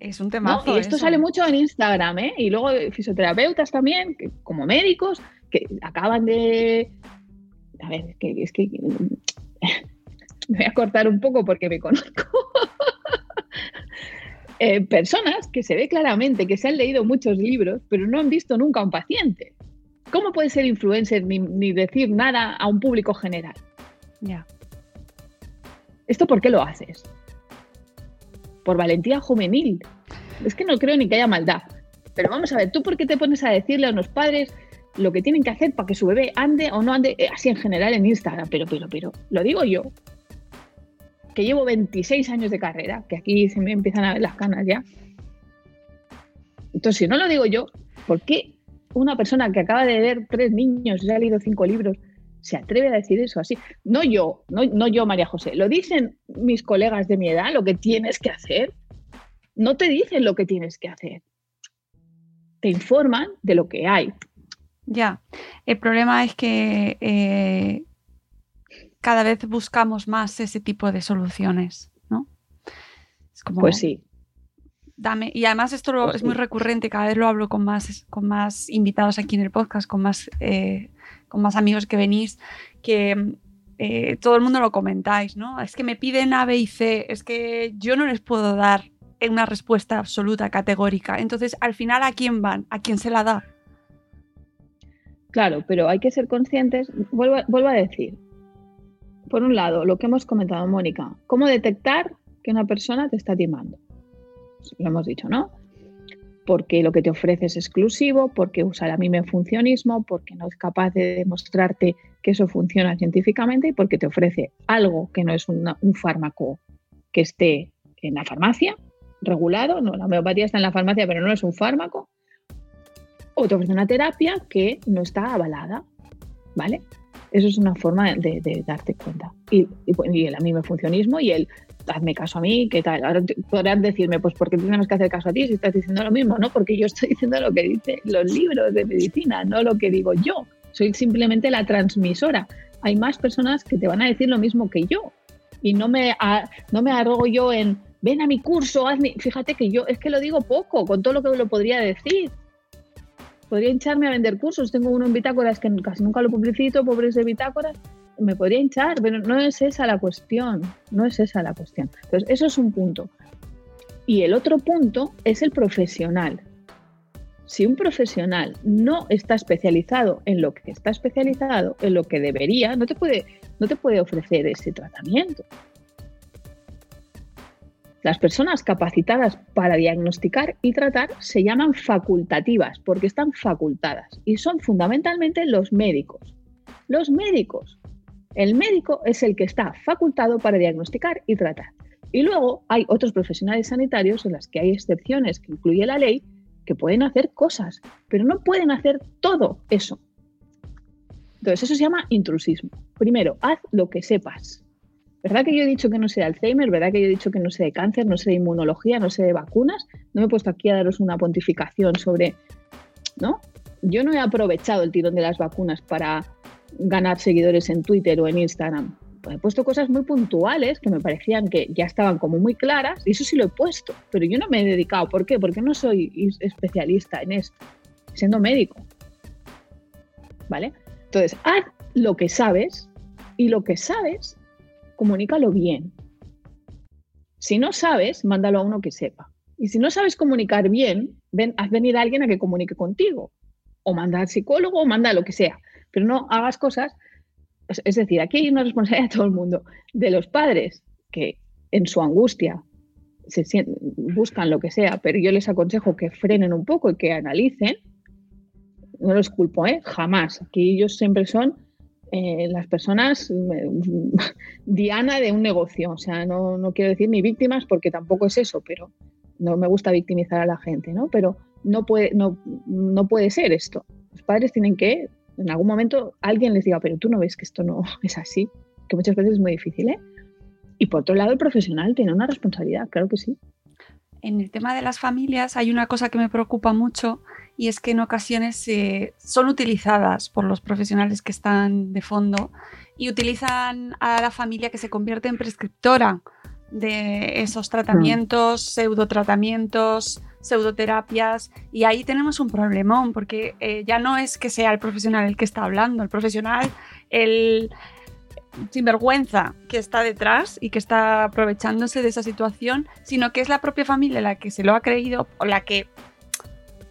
Es un tema. y esto sale mucho en Instagram, ¿eh? Y luego fisioterapeutas también, como médicos, que acaban de a ver, es que, me voy a cortar un poco porque me conozco. Eh, personas que se ve claramente que se han leído muchos libros, pero no han visto nunca a un paciente. ¿Cómo puedes ser influencer ni, decir nada a un público general? Ya. ¿Esto por qué lo haces? Por valentía juvenil. Es que no creo ni que haya maldad. Pero vamos a ver, ¿tú por qué te pones a decirle a unos padres lo que tienen que hacer para que su bebé ande o no ande, eh, así en general en Instagram, pero, pero, pero, lo digo yo, que llevo 26 años de carrera, que aquí se me empiezan a ver las canas ya. Entonces, si no lo digo yo, ¿por qué una persona que acaba de ver tres niños y ha leído cinco libros se atreve a decir eso así? No yo, no, no yo, María José, lo dicen mis colegas de mi edad, lo que tienes que hacer. No te dicen lo que tienes que hacer. Te informan de lo que hay. Ya, el problema es que eh, cada vez buscamos más ese tipo de soluciones, ¿no? pues sí. Dame, y además esto pues es muy recurrente, cada vez lo hablo con más, con más invitados aquí en el podcast, con más, eh, con más amigos que venís, que eh, todo el mundo lo comentáis, ¿no? Es que me piden A, B y C, es que yo no les puedo dar una respuesta absoluta, categórica. Entonces, al final, ¿a quién van? ¿A quién se la da? Claro, pero hay que ser conscientes, vuelvo, a decir, por un lado, lo que hemos comentado, Mónica, cómo detectar que una persona te está timando. Lo hemos dicho, ¿no? Porque lo que te ofrece es exclusivo, porque usa la funcionismo, porque no es capaz de demostrarte que eso funciona científicamente y porque te ofrece algo que no es un fármaco que esté en la farmacia, regulado, no, la homeopatía está en la farmacia, pero no es un fármaco, o te ofrece una terapia que no está avalada, ¿vale? Eso es una forma de, darte cuenta. Y, el a funcionismo y el hazme caso a mí, ¿qué tal? Ahora podrán decirme, pues ¿por qué tenemos que hacer caso a ti si estás diciendo lo mismo? No, porque yo estoy diciendo lo que dicen los libros de medicina, no lo que digo yo. Soy simplemente la transmisora. Hay más personas que te van a decir lo mismo que yo. Y no me, no me arrogo yo en, ven a mi curso, hazme. Fíjate que yo es que lo digo poco, con todo lo que lo podría decir podría hincharme a vender cursos. Tengo uno en bitácoras que casi nunca lo publicito, pobres de bitácoras. Me podría hinchar, pero no es esa la cuestión. No es esa la cuestión. Entonces, eso es un punto. Y el otro punto es el profesional. Si un profesional no está especializado en lo que está especializado, en lo que debería, no te puede, no te puede ofrecer ese tratamiento. Las personas capacitadas para diagnosticar y tratar se llaman facultativas porque están facultadas y son fundamentalmente los médicos. Los médicos. El médico es el que está facultado para diagnosticar y tratar. Y luego hay otros profesionales sanitarios en las que hay excepciones que incluye la ley que pueden hacer cosas, pero no pueden hacer todo eso. Entonces eso se llama intrusismo. Primero, haz lo que sepas. ¿Verdad que yo he dicho que no sé de Alzheimer? ¿Verdad que yo he dicho que no sé de cáncer, no sé de inmunología, no sé de vacunas? No me he puesto aquí a daros una pontificación sobre, ¿no? Yo no he aprovechado el tirón de las vacunas para ganar seguidores en Twitter o en Instagram. Pues he puesto cosas muy puntuales que me parecían que ya estaban como muy claras y eso sí lo he puesto, pero yo no me he dedicado. ¿Por qué? Porque no soy especialista en esto, siendo médico. ¿Vale? Entonces, haz lo que sabes y lo que sabes comunícalo bien. Si no sabes, mándalo a uno que sepa. Y si no sabes comunicar bien, ven, haz venir a alguien a que comunique contigo. O manda al psicólogo o manda lo que sea. Pero no hagas cosas es decir, aquí hay una responsabilidad de todo el mundo, de los padres que en su angustia se sien- buscan lo que sea, pero yo les aconsejo que frenen un poco y que analicen. No los culpo, ¿eh? Jamás. Aquí ellos siempre son eh, las personas diana de un negocio. O sea, no, no quiero decir ni víctimas porque tampoco es eso, pero no me gusta victimizar a la gente, ¿no? Pero no puede, no, no puede ser esto. Los padres tienen que, en algún momento, alguien les diga, pero tú no ves que esto no es así, que muchas veces es muy difícil, ¿eh? Y por otro lado, el profesional tiene una responsabilidad, claro que sí. En el tema de las familias hay una cosa que me preocupa mucho y es que en ocasiones eh, son utilizadas por los profesionales que están de fondo y utilizan a la familia que se convierte en prescriptora de esos tratamientos, pseudotratamientos, pseudoterapias. Y ahí tenemos un problemón porque eh, ya no es que sea el profesional el que está hablando, el profesional, el sinvergüenza que está detrás y que está aprovechándose de esa situación, sino que es la propia familia la que se lo ha creído o la que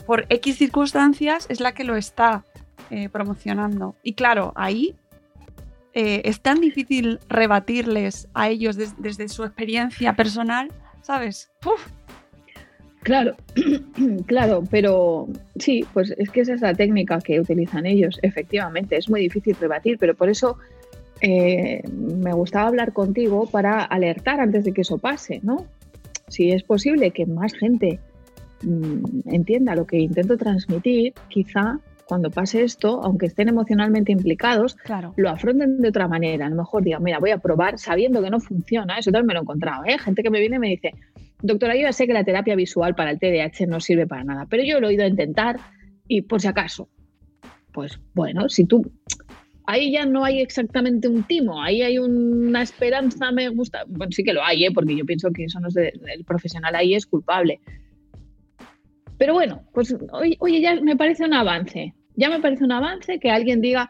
por X circunstancias es la que lo está eh, promocionando. Y claro, ahí eh, es tan difícil rebatirles a ellos des- desde su experiencia personal, ¿sabes? Uf, Claro, claro, pero sí, pues es que esa es la técnica que utilizan ellos, efectivamente, es muy difícil rebatir, pero por eso eh, me gustaba hablar contigo para alertar antes de que eso pase, ¿no? Si es posible que más gente entienda lo que intento transmitir, quizá cuando pase esto, aunque estén emocionalmente implicados, claro. lo afronten de otra manera. A lo mejor digan, mira, voy a probar sabiendo que no funciona. Eso también me lo he encontrado. ¿eh? Gente que me viene y me dice, doctora, yo ya sé que la terapia visual para el TDAH no sirve para nada, pero yo lo he ido a intentar y por si acaso. Pues bueno, si tú... Ahí ya no hay exactamente un timo, ahí hay una esperanza, me gusta. Bueno, sí que lo hay, ¿eh? porque yo pienso que eso no es de- el profesional ahí es culpable. Pero bueno, pues oye, ya me parece un avance. Ya me parece un avance que alguien diga,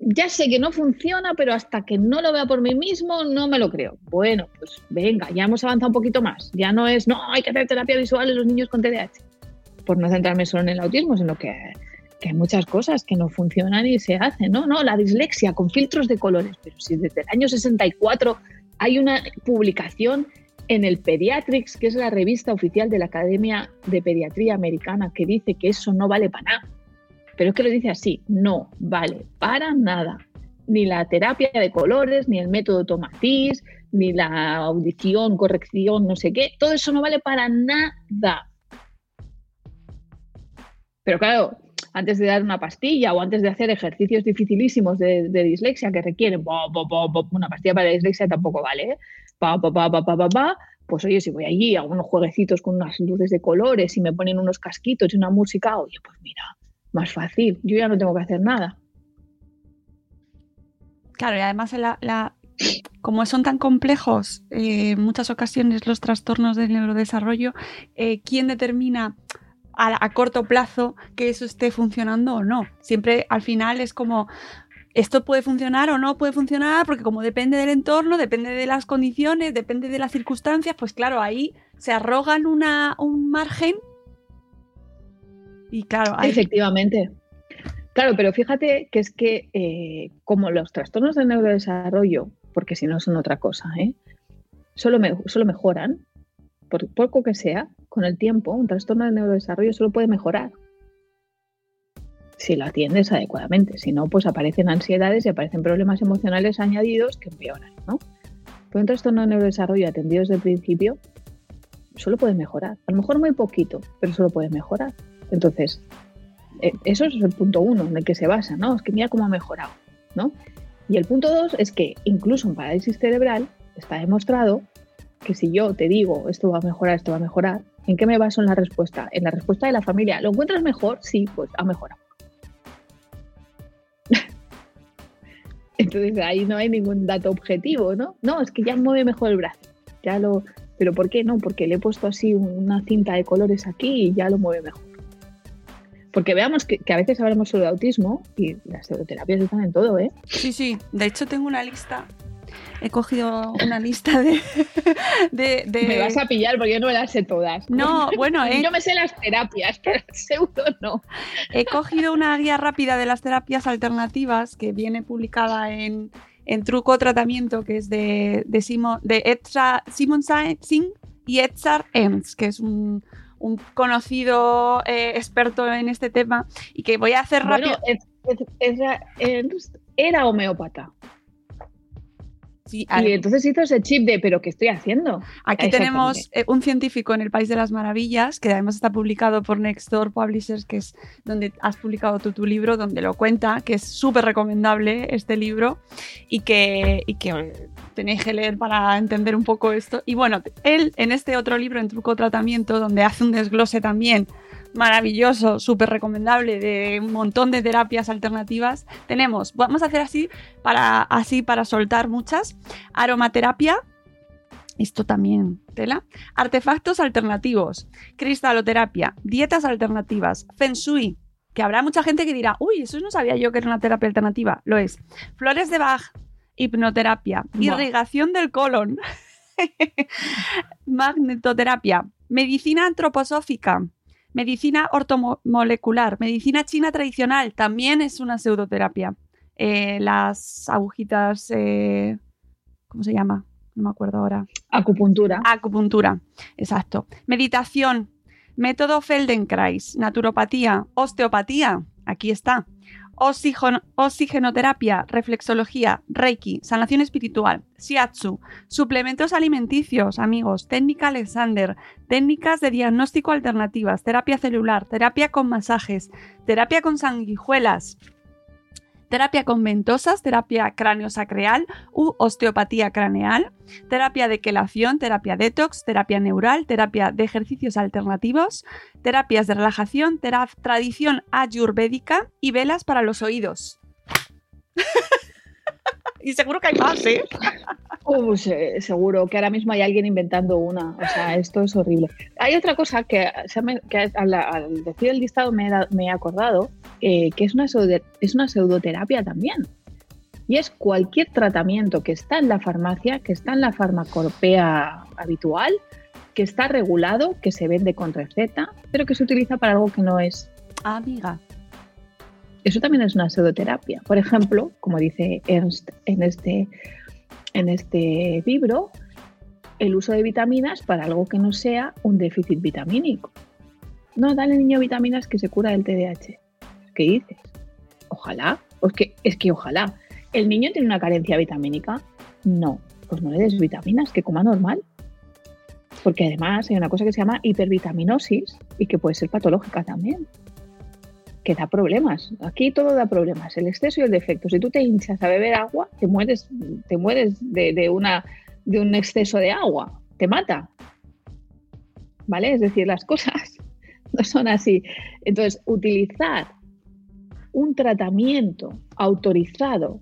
ya sé que no funciona, pero hasta que no lo vea por mí mismo, no me lo creo. Bueno, pues venga, ya hemos avanzado un poquito más. Ya no es, no, hay que hacer terapia visual en los niños con TDAH. Por no centrarme solo en el autismo, sino que, que hay muchas cosas que no funcionan y se hacen, ¿no? No, la dislexia con filtros de colores. Pero si desde el año 64 hay una publicación en el Pediatrics, que es la revista oficial de la Academia de Pediatría Americana, que dice que eso no vale para nada. Pero es que lo dice así, no vale para nada. Ni la terapia de colores, ni el método Tomatis, ni la audición, corrección, no sé qué, todo eso no vale para nada. Pero claro, antes de dar una pastilla o antes de hacer ejercicios dificilísimos de, dislexia que requieren una pastilla para la dislexia tampoco vale, ¿eh? Pa, pa, pa, pa, pa, pa, pa, pues oye, si voy allí a unos jueguecitos con unas luces de colores y me ponen unos casquitos y una música, oye, pues mira, más fácil, yo ya no tengo que hacer nada. Claro, y además la, la- como son tan complejos eh, en muchas ocasiones los trastornos del neurodesarrollo, eh, ¿quién determina a, a corto plazo que eso esté funcionando o no? Siempre al final es como, esto puede funcionar o no puede funcionar, porque como depende del entorno, depende de las condiciones, depende de las circunstancias, pues claro, ahí se arrogan una, un margen. Y claro, ahí, Efectivamente. Claro, pero fíjate que es que eh, como los trastornos del neurodesarrollo, porque si no son otra cosa, ¿eh? solo, solo mejoran, por poco que sea, con el tiempo, un trastorno del neurodesarrollo solo puede mejorar si lo atiendes adecuadamente. Si no, pues aparecen ansiedades y aparecen problemas emocionales añadidos que empeoran, ¿no? Pero un trastorno de neurodesarrollo atendido desde el principio solo puede mejorar. A lo mejor muy poquito, pero solo puede mejorar. Entonces, eh, eso es el punto uno en el que se basa, ¿no? Es que mira cómo ha mejorado, ¿no? Y el punto dos es que incluso en parálisis cerebral está demostrado que si yo te digo esto va a mejorar, esto va a mejorar, ¿en qué me baso en la respuesta? En la respuesta de la familia. ¿Lo encuentras mejor? Sí, pues ha mejorado. Entonces ahí no hay ningún dato objetivo, ¿no? No, es que ya mueve mejor el brazo. Ya lo. ¿Pero por qué no? Porque le he puesto así una cinta de colores aquí y ya lo mueve mejor. Porque veamos que, a veces hablamos solo de autismo y las pseudoterapias están en todo, ¿eh? sí, sí, de hecho tengo una lista he cogido una lista de, de, de- Me vas a pillar porque yo no me las sé todas. No, bueno, eh. Yo me sé las terapias, pero pseudo no. He cogido una guía rápida de las terapias alternativas que viene publicada en, en Truco Tratamiento, que es de, de, Simon, de Etra- Simon Singh y Edzar Ems, que es un, un conocido eh, experto en este tema y que voy a hacer Bueno, rápido. es- es- era homeópata. Sí, Y entonces hizo ese chip de, ¿pero qué estoy haciendo? Aquí tenemos eh, un científico en el País de las Maravillas, que además está publicado por Nextdoor Publishers, que es donde has publicado tú tu libro, donde lo cuenta, que es súper recomendable este libro y que, y que tenéis que leer para entender un poco esto. Y bueno, él en este otro libro, en Truco Tratamiento, donde hace un desglose también maravilloso, súper recomendable de un montón de terapias alternativas. Tenemos, vamos a hacer así para, así para soltar muchas. Aromaterapia, esto también, tela. Artefactos alternativos, cristaloterapia, dietas alternativas, feng shui, que habrá mucha gente que dirá, uy, eso no sabía yo que era una terapia alternativa. Lo es. Flores de Bach, hipnoterapia, Buah. irrigación del colon, magnetoterapia, medicina antroposófica, medicina ortomolecular, medicina china tradicional, también es una pseudoterapia. Eh, las agujitas, eh, ¿cómo se llama? No me acuerdo ahora. Acupuntura. Acupuntura, exacto. Meditación, método Feldenkrais, naturopatía, osteopatía, aquí está. Oxigen- oxigenoterapia, reflexología, reiki, sanación espiritual, shiatsu, suplementos alimenticios, amigos, técnica Alexander, técnicas de diagnóstico alternativas, terapia celular, terapia con masajes, terapia con sanguijuelas, terapia con ventosas, terapia craneosacreal u osteopatía craneal, terapia de quelación, terapia detox, terapia neural, terapia de ejercicios alternativos, terapias de relajación, tradición ayurvédica y velas para los oídos. y seguro que hay más, ¿eh? Uh, se- seguro que ahora mismo hay alguien inventando una. O sea, esto es horrible. Hay otra cosa que, al, al decir el listado me he, da- me he acordado, eh, que es una, es una pseudoterapia también. Y es cualquier tratamiento que está en la farmacia, que está en la farmacorpea habitual, que está regulado, que se vende con receta, pero que se utiliza para algo que no es Amiga. Eso también es una pseudoterapia. Por ejemplo, como dice Ernst en este, en este libro, el uso de vitaminas para algo que no sea un déficit vitamínico. No, dale al niño vitaminas que se cura del TDAH. ¿Qué dices? Ojalá. O es que, es que ojalá. ¿El niño tiene una carencia vitamínica? No. Pues no le des vitaminas, que coma normal. Porque además hay una cosa que se llama hipervitaminosis y que puede ser patológica también que da problemas. Aquí todo da problemas, el exceso y el defecto. Si tú te hinchas a beber agua, te mueres, te mueres de, de una, de un exceso de agua, te mata. ¿Vale? Es decir, las cosas no son así. Entonces, utilizar un tratamiento autorizado,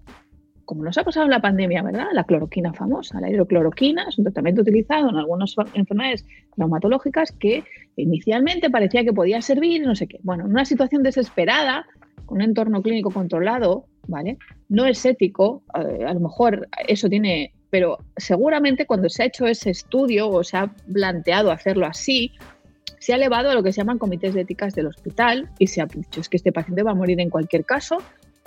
como nos ha pasado la pandemia, ¿verdad? La cloroquina famosa, la hidrocloroquina es un tratamiento utilizado en algunas enfermedades reumatológicas que inicialmente parecía que podía servir, no sé qué. Bueno, en una situación desesperada, con un entorno clínico controlado, ¿vale? No es ético, eh, a lo mejor eso tiene, pero seguramente cuando se ha hecho ese estudio o se ha planteado hacerlo así, se ha elevado a lo que se llaman comités de éticas del hospital y se ha dicho es que este paciente va a morir en cualquier caso,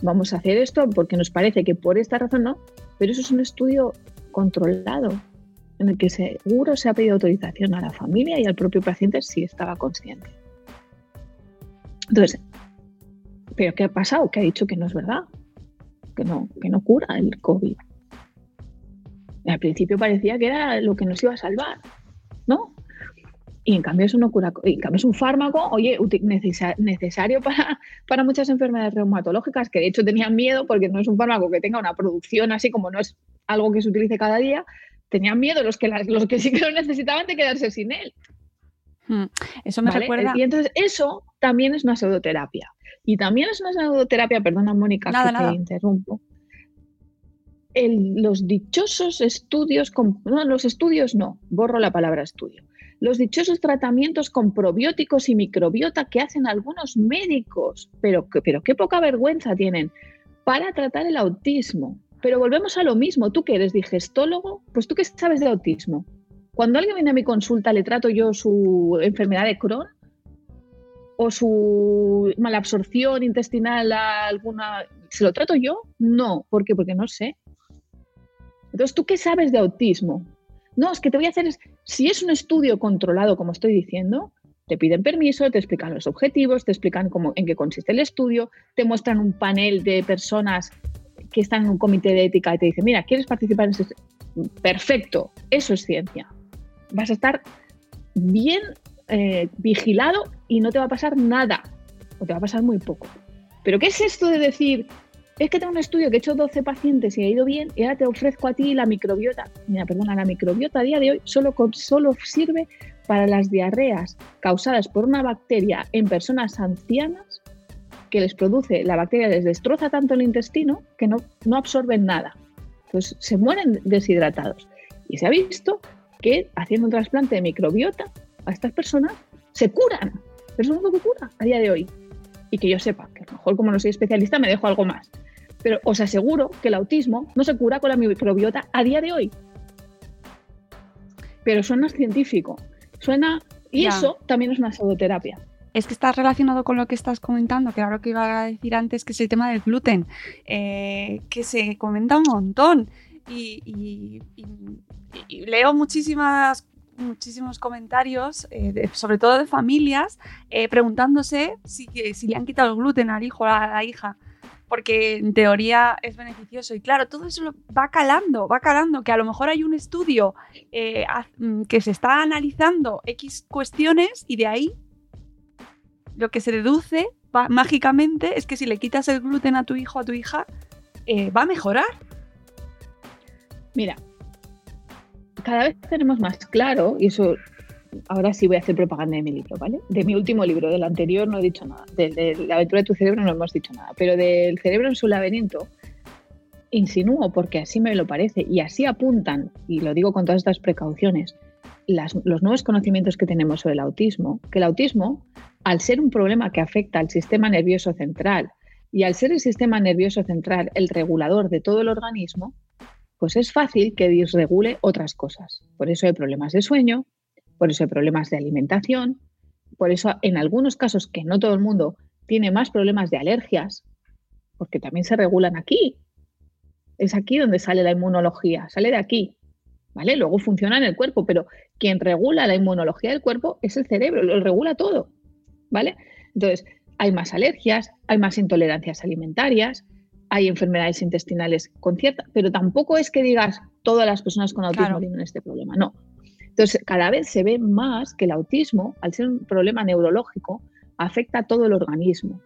vamos a hacer esto porque nos parece que por esta razón no, pero eso es un estudio controlado en el que seguro se ha pedido autorización a la familia y al propio paciente si estaba consciente. Entonces, ¿pero qué ha pasado? Que ha dicho que no es verdad, que no, que no cura el COVID. Al principio parecía que era lo que nos iba a salvar, ¿no? Y en cambio eso no cura, en cambio es un fármaco, oye, necesario para, para muchas enfermedades reumatológicas, que de hecho tenían miedo porque no es un fármaco que tenga una producción así como no es algo que se utilice cada día, tenían miedo los que, la- los que sí que lo necesitaban de quedarse sin él. Hmm, Eso me ¿vale? recuerda. Y entonces eso también es una pseudoterapia. Y también es una pseudoterapia, perdona Mónica Nada, que nada. te interrumpo. El- los dichosos estudios, con, no, los estudios no, borro la palabra estudio. Los dichosos tratamientos con probióticos y microbiota que hacen algunos médicos, pero, pero qué poca vergüenza tienen para tratar el autismo, Pero volvemos a lo mismo. ¿Tú que eres digestólogo? Pues tú qué sabes de autismo. Cuando alguien viene a mi consulta, ¿le trato yo su enfermedad de Crohn? ¿O su malabsorción intestinal alguna? ¿Se lo trato yo? No. ¿Por qué? Porque no sé. Entonces, ¿tú qué sabes de autismo? No, es que te voy a hacer, si es un estudio controlado, como estoy diciendo, te piden permiso, te explican los objetivos, te explican cómo, en qué consiste el estudio, te muestran un panel de personas que están en un comité de ética y te dicen, mira, ¿quieres participar en este? Perfecto, eso es ciencia. Vas a estar bien eh, vigilado y no te va a pasar nada, o te va a pasar muy poco. Pero ¿qué es esto de decir, es que tengo un estudio que he hecho 12 pacientes y ha ido bien y ahora te ofrezco a ti la microbiota. Mira, perdona, la microbiota a día de hoy solo, solo sirve para las diarreas causadas por una bacteria en personas ancianas que les produce, la bacteria les destroza tanto el intestino que no, no absorben nada. Entonces se mueren deshidratados. Y se ha visto que haciendo un trasplante de microbiota a estas personas se curan. Pero es lo que cura a día de hoy. Y que yo sepa, que a lo mejor como no soy especialista me dejo algo más. Pero os aseguro que el autismo no se cura con la microbiota a día de hoy. Pero suena científico. Suena. Y eso también es una pseudoterapia. Es que está relacionado con lo que estás comentando, que ahora que iba a decir antes, que es el tema del gluten, eh, que se comenta un montón. Y, leo muchísimas muchísimos comentarios, eh, sobre todo de familias, eh, preguntándose si, si, le han quitado el gluten al hijo o a la hija porque en teoría es beneficioso. Y claro, todo eso va calando, va calando, que a lo mejor hay un estudio eh, mm, que se está analizando X cuestiones y de ahí lo que se deduce mágicamente es que si le quitas el gluten a tu hijo o a tu hija, eh, va a mejorar. Mira, cada vez tenemos más claro, y eso ahora sí voy a hacer propaganda de mi libro, ¿vale? De mi último libro, del anterior no he dicho nada, de, la aventura de tu cerebro no hemos dicho nada, pero del cerebro en su laberinto insinúo, porque así me lo parece, y así apuntan, y lo digo con todas estas precauciones, los nuevos conocimientos que tenemos sobre el autismo, que el autismo, al ser un problema que afecta al sistema nervioso central, y al ser el sistema nervioso central el regulador de todo el organismo, pues es fácil que disregule otras cosas. Por eso hay problemas de sueño, por eso hay problemas de alimentación, por eso en algunos casos que no todo el mundo tiene más problemas de alergias, porque también se regulan aquí. Es aquí donde sale la inmunología, sale de aquí. ¿Vale? Luego funciona en el cuerpo, pero quien regula la inmunología del cuerpo es el cerebro, lo regula todo. ¿Vale? Entonces, hay más alergias, hay más intolerancias alimentarias, hay enfermedades intestinales con cierta, pero tampoco es que digas todas las personas con autismo tienen este problema. No, entonces, cada vez se ve más que el autismo, al ser un problema neurológico, afecta a todo el organismo.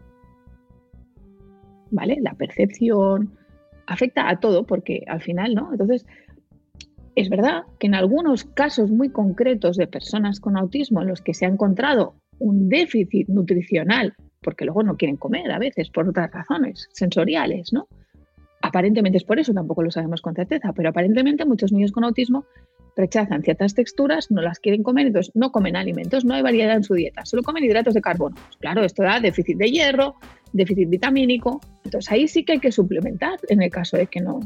¿Vale? La percepción, afecta a todo, porque al final, ¿no? Entonces, es verdad que en algunos casos muy concretos de personas con autismo en los que se ha encontrado un déficit nutricional, porque luego no quieren comer a veces por otras razones sensoriales, ¿no? Aparentemente es por eso, tampoco lo sabemos con certeza, pero aparentemente muchos niños con autismo rechazan ciertas texturas, no las quieren comer, entonces no comen alimentos, no hay variedad en su dieta, solo comen hidratos de carbono. Pues claro, esto da déficit de hierro, déficit vitamínico, entonces ahí sí que hay que suplementar en el caso de que no.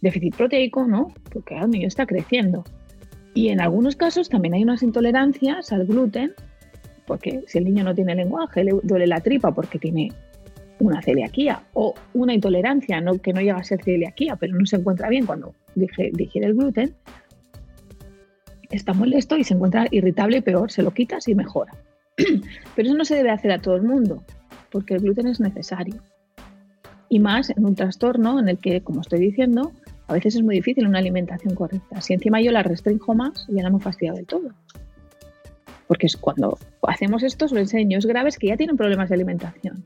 Déficit proteico, ¿no? Porque el niño está creciendo. Y en algunos casos también hay unas intolerancias al gluten, porque si el niño no tiene lenguaje, le duele la tripa porque tiene una celiaquía o una intolerancia no, que no llega a ser celiaquía, pero no se encuentra bien cuando digiere el gluten, está molesto y se encuentra irritable y peor, se lo quitas y mejora. Pero eso no se debe hacer a todo el mundo, porque el gluten es necesario. Y más en un trastorno en el que, como estoy diciendo, a veces es muy difícil una alimentación correcta. Si encima yo la restringo más, ya la hemos fastidiado del todo. Porque es cuando hacemos esto suelen ser niños graves que ya tienen problemas de alimentación.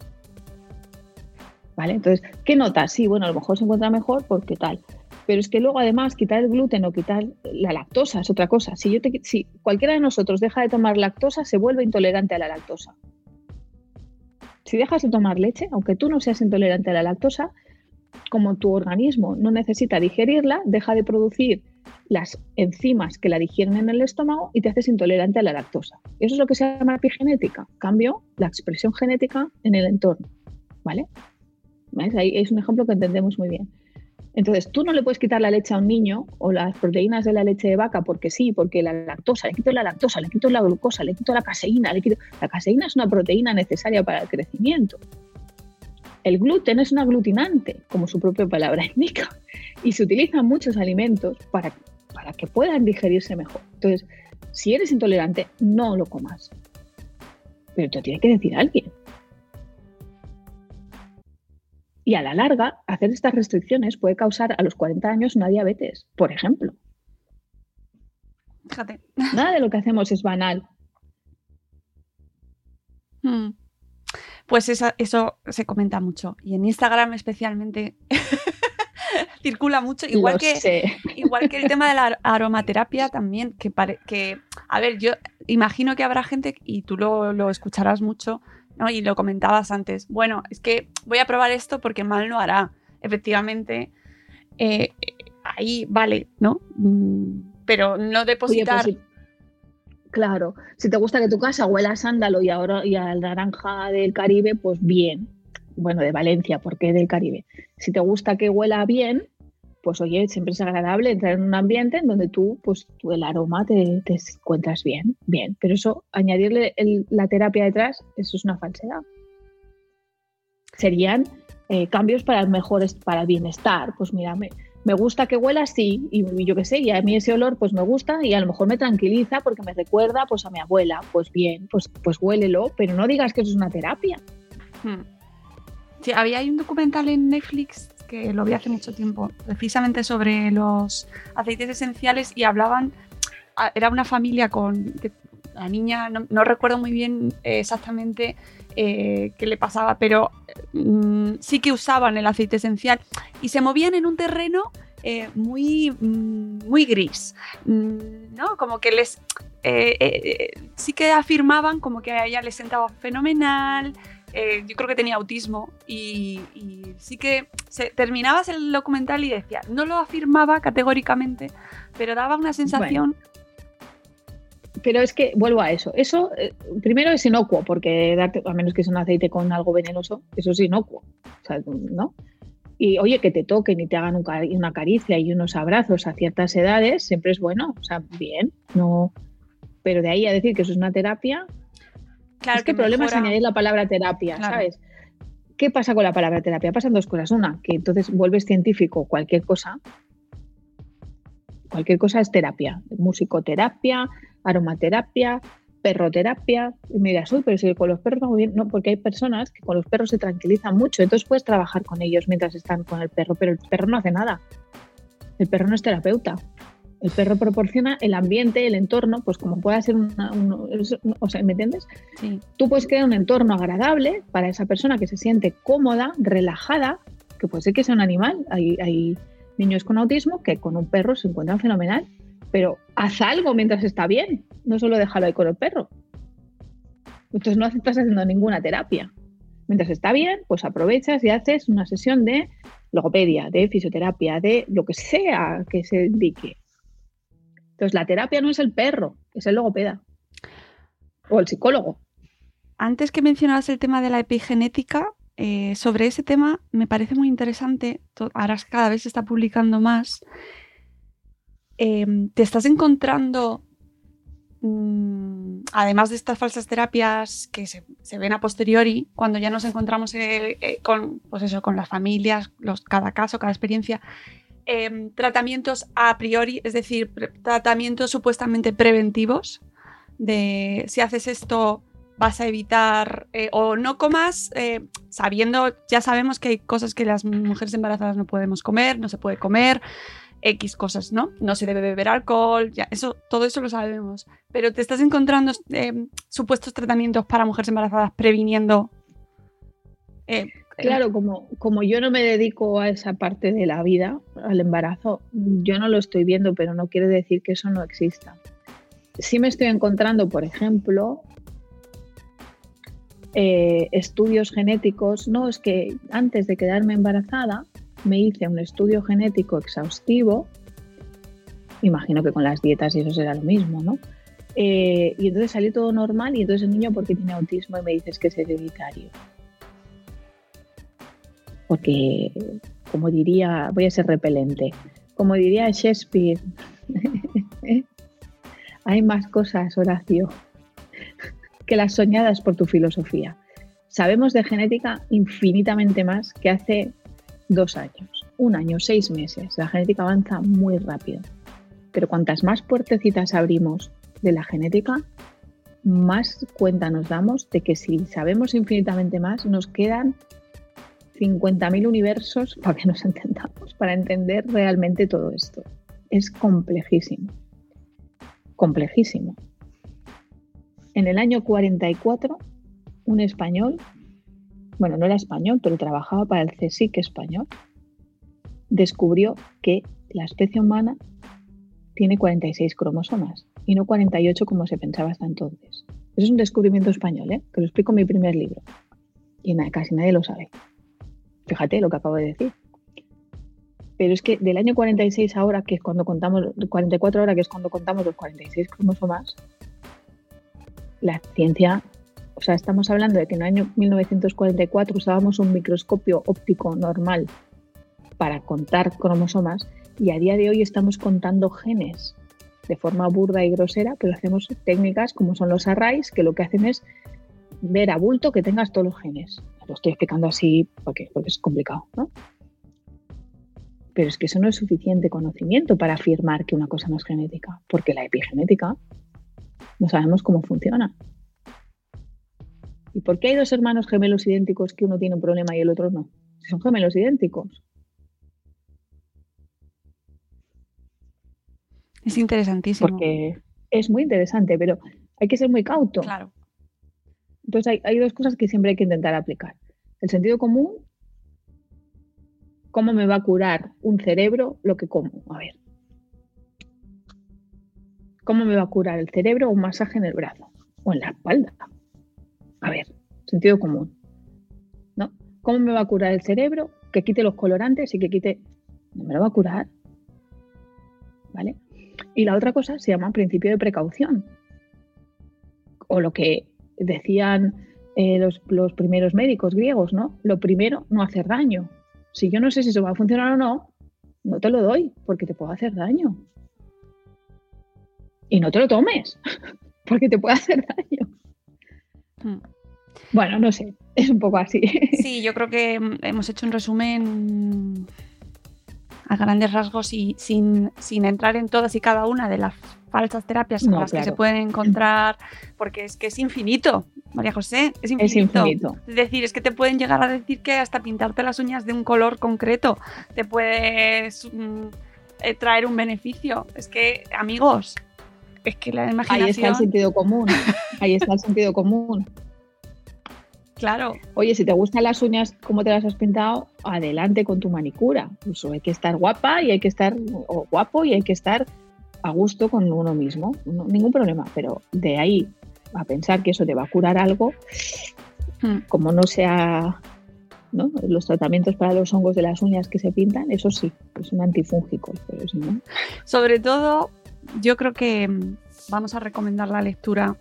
¿Vale? Entonces, ¿qué notas? Sí, bueno, a lo mejor se encuentra mejor porque tal. Pero es que luego además quitar el gluten o quitar la lactosa es otra cosa. Si, yo si cualquiera de nosotros deja de tomar lactosa, se vuelve intolerante a la lactosa. Si dejas de tomar leche, aunque tú no seas intolerante a la lactosa, como tu organismo no necesita digerirla, deja de producir las enzimas que la digieren en el estómago y te haces intolerante a la lactosa. Eso es lo que se llama epigenética, cambio la expresión genética en el entorno. ¿Vale? Ahí es un ejemplo que entendemos muy bien. Entonces, tú no le puedes quitar la leche a un niño o las proteínas de la leche de vaca porque sí, porque la lactosa, le quito la lactosa, le quito la glucosa, le quito la caseína, le quito... La caseína es una proteína necesaria para el crecimiento. El gluten es un aglutinante, como su propia palabra indica, y se utilizan muchos alimentos para, para que puedan digerirse mejor. Entonces, si eres intolerante, no lo comas. Pero te tiene que decir alguien. Y a la larga, hacer estas restricciones puede causar a los 40 años una diabetes, por ejemplo. Fíjate. Nada de lo que hacemos es banal. Hmm. Pues eso se comenta mucho. Y en Instagram especialmente circula mucho. Igual que, igual que el tema de la aromaterapia también, que, que, a ver, yo imagino que habrá gente, y tú lo, lo escucharás mucho, y lo comentabas antes. Bueno, es que voy a probar esto porque mal no hará. Efectivamente, eh, ahí vale, ¿no? Mm, pero no depositar. Pues claro, si te gusta que tu casa huela a sándalo y ahora y a naranja del Caribe, pues bien. Bueno, de Valencia, porque del Caribe. Si te gusta que huela bien, pues oye, siempre es agradable entrar en un ambiente en donde tú, pues el aroma te, encuentras bien, bien. Pero eso, añadirle la terapia detrás, eso es una falsedad. Serían eh, cambios para el mejor, para bienestar. Pues mira, me, gusta que huela así, y, yo qué sé, y a mí ese olor pues me gusta y a lo mejor me tranquiliza porque me recuerda pues a mi abuela. Pues bien, pues, pues huélelo, pero no digas que eso es una terapia. Hmm. Sí, había un documental en Netflix que lo vi hace mucho tiempo, precisamente sobre los aceites esenciales y hablaban, era una familia con la niña, no, recuerdo muy bien exactamente eh, qué le pasaba, pero mm, sí que usaban el aceite esencial y se movían en un terreno eh, muy, mm, muy gris, mm, ¿no? Como que les... Eh, sí que afirmaban como que a ella les sentaba fenomenal, eh, yo creo que tenía autismo y, sí que se, terminabas el documental y decía, no lo afirmaba categóricamente, pero daba una sensación... Pero es que vuelvo a eso. Eso eh, primero es inocuo, porque darte, a menos que sea un aceite con algo venenoso, eso es inocuo. ¿no? Y oye, que te toquen y te hagan una caricia y unos abrazos a ciertas edades, siempre es bueno. O sea, bien, no. Pero de ahí a decir que eso es una terapia, es que, el problema es añadir la palabra terapia, ¿sabes? ¿Qué pasa con la palabra terapia? Pasan dos cosas. Una, que entonces vuelves científico cualquier cosa. Cualquier cosa es terapia. Musicoterapia, aromaterapia, perroterapia. Y me dirás, uy, pero si con los perros va muy bien. No, porque hay personas que con los perros se tranquilizan mucho. Entonces puedes trabajar con ellos mientras están con el perro, pero el perro no hace nada. El perro no es terapeuta. El perro proporciona el ambiente, el entorno, pues como pueda ser una, o sea, ¿me entiendes? Tú puedes crear un entorno agradable para esa persona que se siente cómoda, relajada, que puede ser que sea un animal. Hay, hay niños con autismo que con un perro se encuentran fenomenal, pero haz algo mientras está bien, no solo déjalo ahí con el perro. Entonces no estás haciendo ninguna terapia. Mientras está bien, pues aprovechas y haces una sesión de logopedia, de fisioterapia, de lo que sea que se indique. Entonces, la terapia no es el perro, es el logopeda o el psicólogo. Antes que mencionabas el tema de la epigenética, eh, sobre ese tema me parece muy interesante, ahora cada vez se está publicando más, em, te estás encontrando, mm, además de estas falsas terapias que se, ven a posteriori, cuando ya nos encontramos eh, eh, con, pues eso, con las familias, los, cada caso, cada experiencia, Em, tratamientos a priori, es decir, tratamientos supuestamente preventivos, de si haces esto vas a evitar eh, o no comas, eh, sabiendo, ya sabemos que hay cosas que las mujeres embarazadas no podemos comer, no se puede comer, X cosas, ¿no? No se debe beber alcohol, ya, eso, todo eso lo sabemos. Pero te estás encontrando em, supuestos tratamientos para mujeres embarazadas previniendo eh, Claro, como, como yo no me dedico a esa parte de la vida, al embarazo, yo no lo estoy viendo, pero no quiere decir que eso no exista. Sí me estoy encontrando, por ejemplo, eh, estudios genéticos. No, es que antes de quedarme embarazada me hice un estudio genético exhaustivo. Imagino que con las dietas y eso será lo mismo, ¿no? Eh, y entonces salió todo normal y entonces el niño porque tiene autismo y me dices que es hereditario porque como diría, voy a ser repelente, como diría Shakespeare, hay más cosas, Horacio, que las soñadas por tu filosofía. Sabemos de genética infinitamente más que hace dos años, un año, seis meses. La genética avanza muy rápido. Pero cuantas más puertecitas abrimos de la genética, más cuenta nos damos de que si sabemos infinitamente más, nos quedan 50.000 universos para que nos entendamos, para entender realmente todo esto. Es complejísimo. Complejísimo. En el año 44, un español, bueno, no era español, pero trabajaba para el CSIC español, descubrió que la especie humana tiene 46 cromosomas y no 48 como se pensaba hasta entonces. Eso es un descubrimiento español, ¿eh? que lo explico en mi primer libro. Y casi nadie lo sabe. Fíjate lo que acabo de decir. Pero es que del año 46 ahora, que es cuando contamos, 44 ahora, que es cuando contamos los 46 cromosomas, la ciencia, o sea, estamos hablando de que en el año 1944 usábamos un microscopio óptico normal para contar cromosomas y a día de hoy estamos contando genes de forma burda y grosera, pero hacemos técnicas como son los arrays, que lo que hacen es ver a bulto que tengas todos los genes. Lo estoy explicando así porque, porque es complicado, ¿no? Pero es que eso no es suficiente conocimiento para afirmar que una cosa no es genética, porque la epigenética no sabemos cómo funciona. ¿Y por qué hay dos hermanos gemelos idénticos que uno tiene un problema y el otro no? Si son gemelos idénticos. Es interesantísimo. Porque es muy interesante, pero hay que ser muy cauto. Claro. Entonces hay, dos cosas que siempre hay que intentar aplicar. El sentido común, ¿cómo me va a curar un cerebro lo que como? A ver. ¿Cómo me va a curar el cerebro un masaje en el brazo o en la espalda? A ver, sentido común. ¿No? ¿Cómo me va a curar el cerebro? Que quite los colorantes y que quite... No me lo va a curar. ¿Vale? Y la otra cosa se llama principio de precaución. O lo que decían eh, los, los, primeros médicos griegos, ¿no? Lo primero, no hacer daño. Si yo no sé si eso va a funcionar o no, no te lo doy porque te puedo hacer daño. Y no te lo tomes porque te puede hacer daño. Hmm. Bueno, no sé, es un poco así. Sí, yo creo que hemos hecho un resumen a grandes rasgos y sin, sin entrar en todas y cada una de las falsas terapias en las que se pueden encontrar, porque es que es infinito, María José, es infinito. es decir, es que te pueden llegar a decir que hasta pintarte las uñas de un color concreto te puedes mm, eh, traer un beneficio. Es que, amigos, es que la imaginación... Ahí está el sentido común, ahí está el sentido común. Claro. Oye, si te gustan las uñas como te las has pintado, adelante con tu manicura. Pues hay que estar guapa y hay que estar guapo y hay que estar a gusto con uno mismo. ningún problema. Pero de ahí a pensar que eso te va a curar algo, hmm. como no sea ¿no? los tratamientos para los hongos de las uñas que se pintan, eso sí, es un antifúngico. Pero ¿no? Sobre todo, yo creo que mm, vamos a recomendar la lectura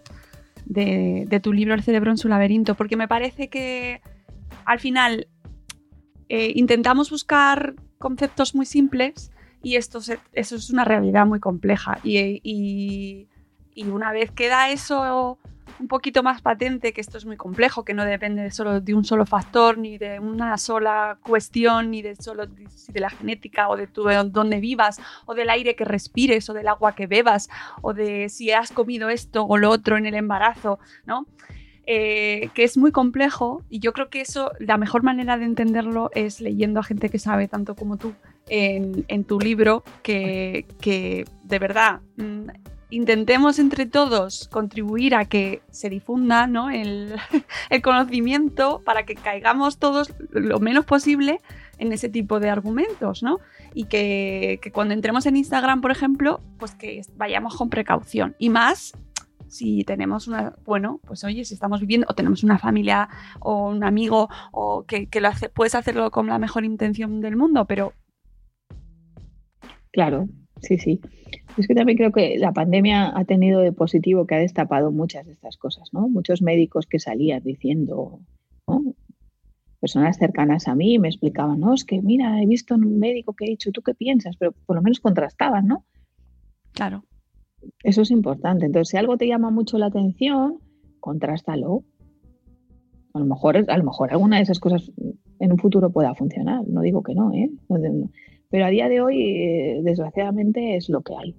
de, tu libro El cerebro en su laberinto, porque me parece que al final eh, intentamos buscar conceptos muy simples y esto eso es una realidad muy compleja. Y, y, una vez queda eso un poquito más patente, que esto es muy complejo, que no depende solo de un solo factor, ni de una sola cuestión, ni de solo de la genética o de tu, dónde vivas, o del aire que respires, o del agua que bebas, o de si has comido esto o lo otro en el embarazo, ¿no? Eh, que es muy complejo y yo creo que eso, la mejor manera de entenderlo es leyendo a gente que sabe tanto como tú en, tu libro, que, que de verdad mm, intentemos entre todos contribuir a que se difunda el, conocimiento para que caigamos todos lo menos posible en ese tipo de argumentos, ¿no? Y que, cuando entremos en Instagram, por ejemplo, pues que vayamos con precaución. Y más si tenemos una, bueno, pues oye, si estamos viviendo o tenemos una familia o un amigo o que, lo hace, puedes hacerlo con la mejor intención del mundo, pero... Claro, sí, sí. Es que también creo que la pandemia ha tenido de positivo que ha destapado muchas de estas cosas, ¿no? Muchos médicos que salían diciendo, ¿no? personas cercanas a mí me explicaban, no, es que mira, he visto en un médico que he dicho, ¿tú qué piensas? Pero por lo menos contrastaban, ¿no? Claro. Eso es importante. Entonces, si algo te llama mucho la atención, contrástalo. A lo mejor, a lo mejor alguna de esas cosas en un futuro pueda funcionar. No digo que no, ¿eh? Pero a día de hoy, eh, desgraciadamente, es lo que hay.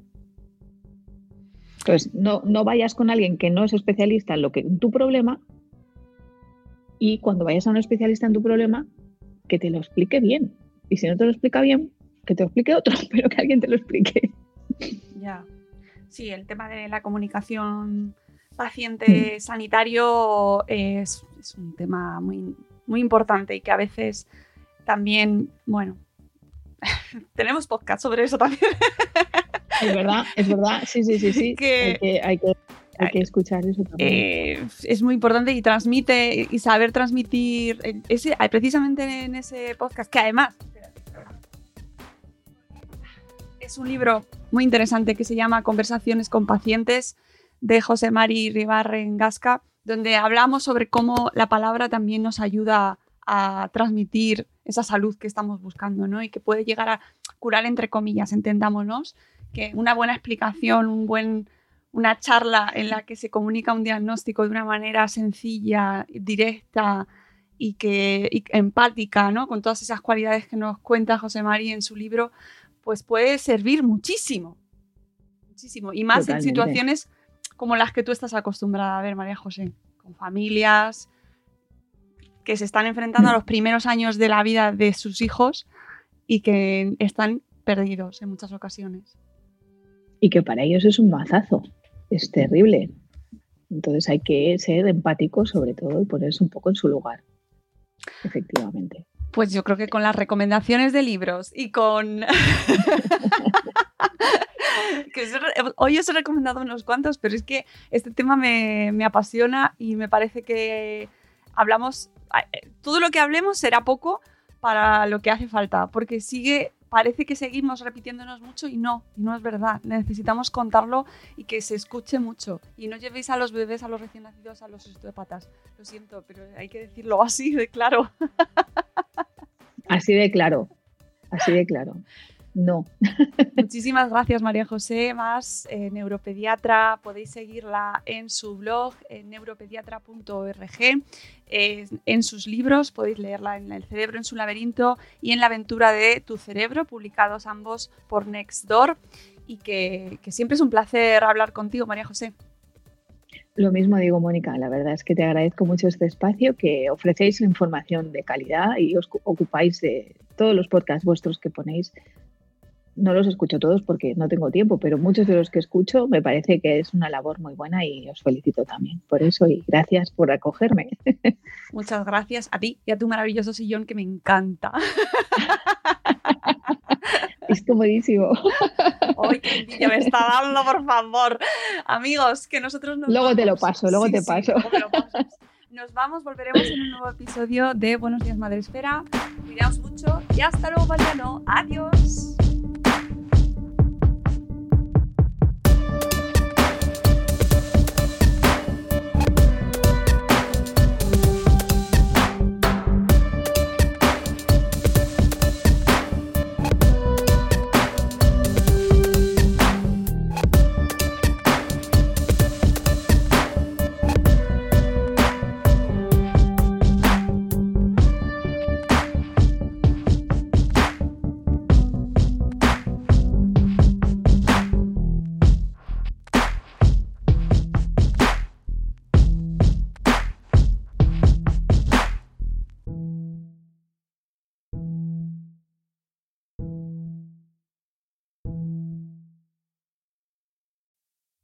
Entonces, no, no vayas con alguien que no es especialista en lo que en tu problema y cuando vayas a un especialista en tu problema, que te lo explique bien. Y si no te lo explica bien, que te lo explique otro, pero que alguien te lo explique. Ya. Sí, el tema de la comunicación paciente-sanitario es, es, un tema muy, muy importante y que a veces también, bueno, tenemos podcast sobre eso también. Es verdad, es verdad, sí, sí, sí, sí. Que, hay, que, hay, que, escuchar eso también. Eh, es muy importante y transmite y saber transmitir, ese, precisamente en ese podcast, que además es un libro muy interesante que se llama Conversaciones con pacientes de José Mari Ribarren Gasca, donde hablamos sobre cómo la palabra también nos ayuda a transmitir esa salud que estamos buscando, ¿no? Y que puede llegar a curar entre comillas, entendámonos, que una buena explicación, un buen, una charla en la que se comunica un diagnóstico de una manera sencilla, directa y que empática, ¿no? Con todas esas cualidades que nos cuenta José Mari en su libro, pues puede servir muchísimo. Muchísimo. Y más en situaciones como las que tú estás acostumbrada a ver, María José, con familias que se están enfrentando a los primeros años de la vida de sus hijos y que están perdidos en muchas ocasiones. Y que para ellos es un mazazo, es terrible. Entonces hay que ser empático sobre todo y ponerse un poco en su lugar, efectivamente. Pues yo creo que con las recomendaciones de libros y con... hoy os he recomendado unos cuantos, pero es que este tema me, me apasiona y me parece que hablamos, todo lo que hablemos será poco para lo que hace falta, porque sigue, parece que seguimos repitiéndonos mucho y no, y no es verdad. Necesitamos contarlo y que se escuche mucho. Y no llevéis a los bebés, a los recién nacidos, a los patas. Lo siento, pero hay que decirlo así de claro. Así de claro, así de claro no. Muchísimas gracias, María José, más eh, neuropediatra. Podéis seguirla en su blog, en neuropediatra.org, en sus libros, podéis leerla en El cerebro en su laberinto y en La aventura de tu cerebro, publicados ambos por Nextdoor. Y que, siempre es un placer hablar contigo, María José. Lo mismo digo, Mónica, la verdad es que te agradezco mucho este espacio, que ofrecéis información de calidad y os ocupáis de todos los podcasts vuestros que ponéis no los escucho todos porque no tengo tiempo, pero muchos de los que escucho me parece que es una labor muy buena y os felicito también por eso y gracias por acogerme. Muchas gracias a ti y a tu maravilloso sillón que me encanta. Es comodísimo. ¡Ay, qué me está dando, por favor! Amigos, que nosotros nos Luego te lo paso, luego te paso. Nos vamos, volveremos en un nuevo episodio de Buenos Días Madre Esfera. Cuidaos mucho y hasta luego, Mariano. Adiós.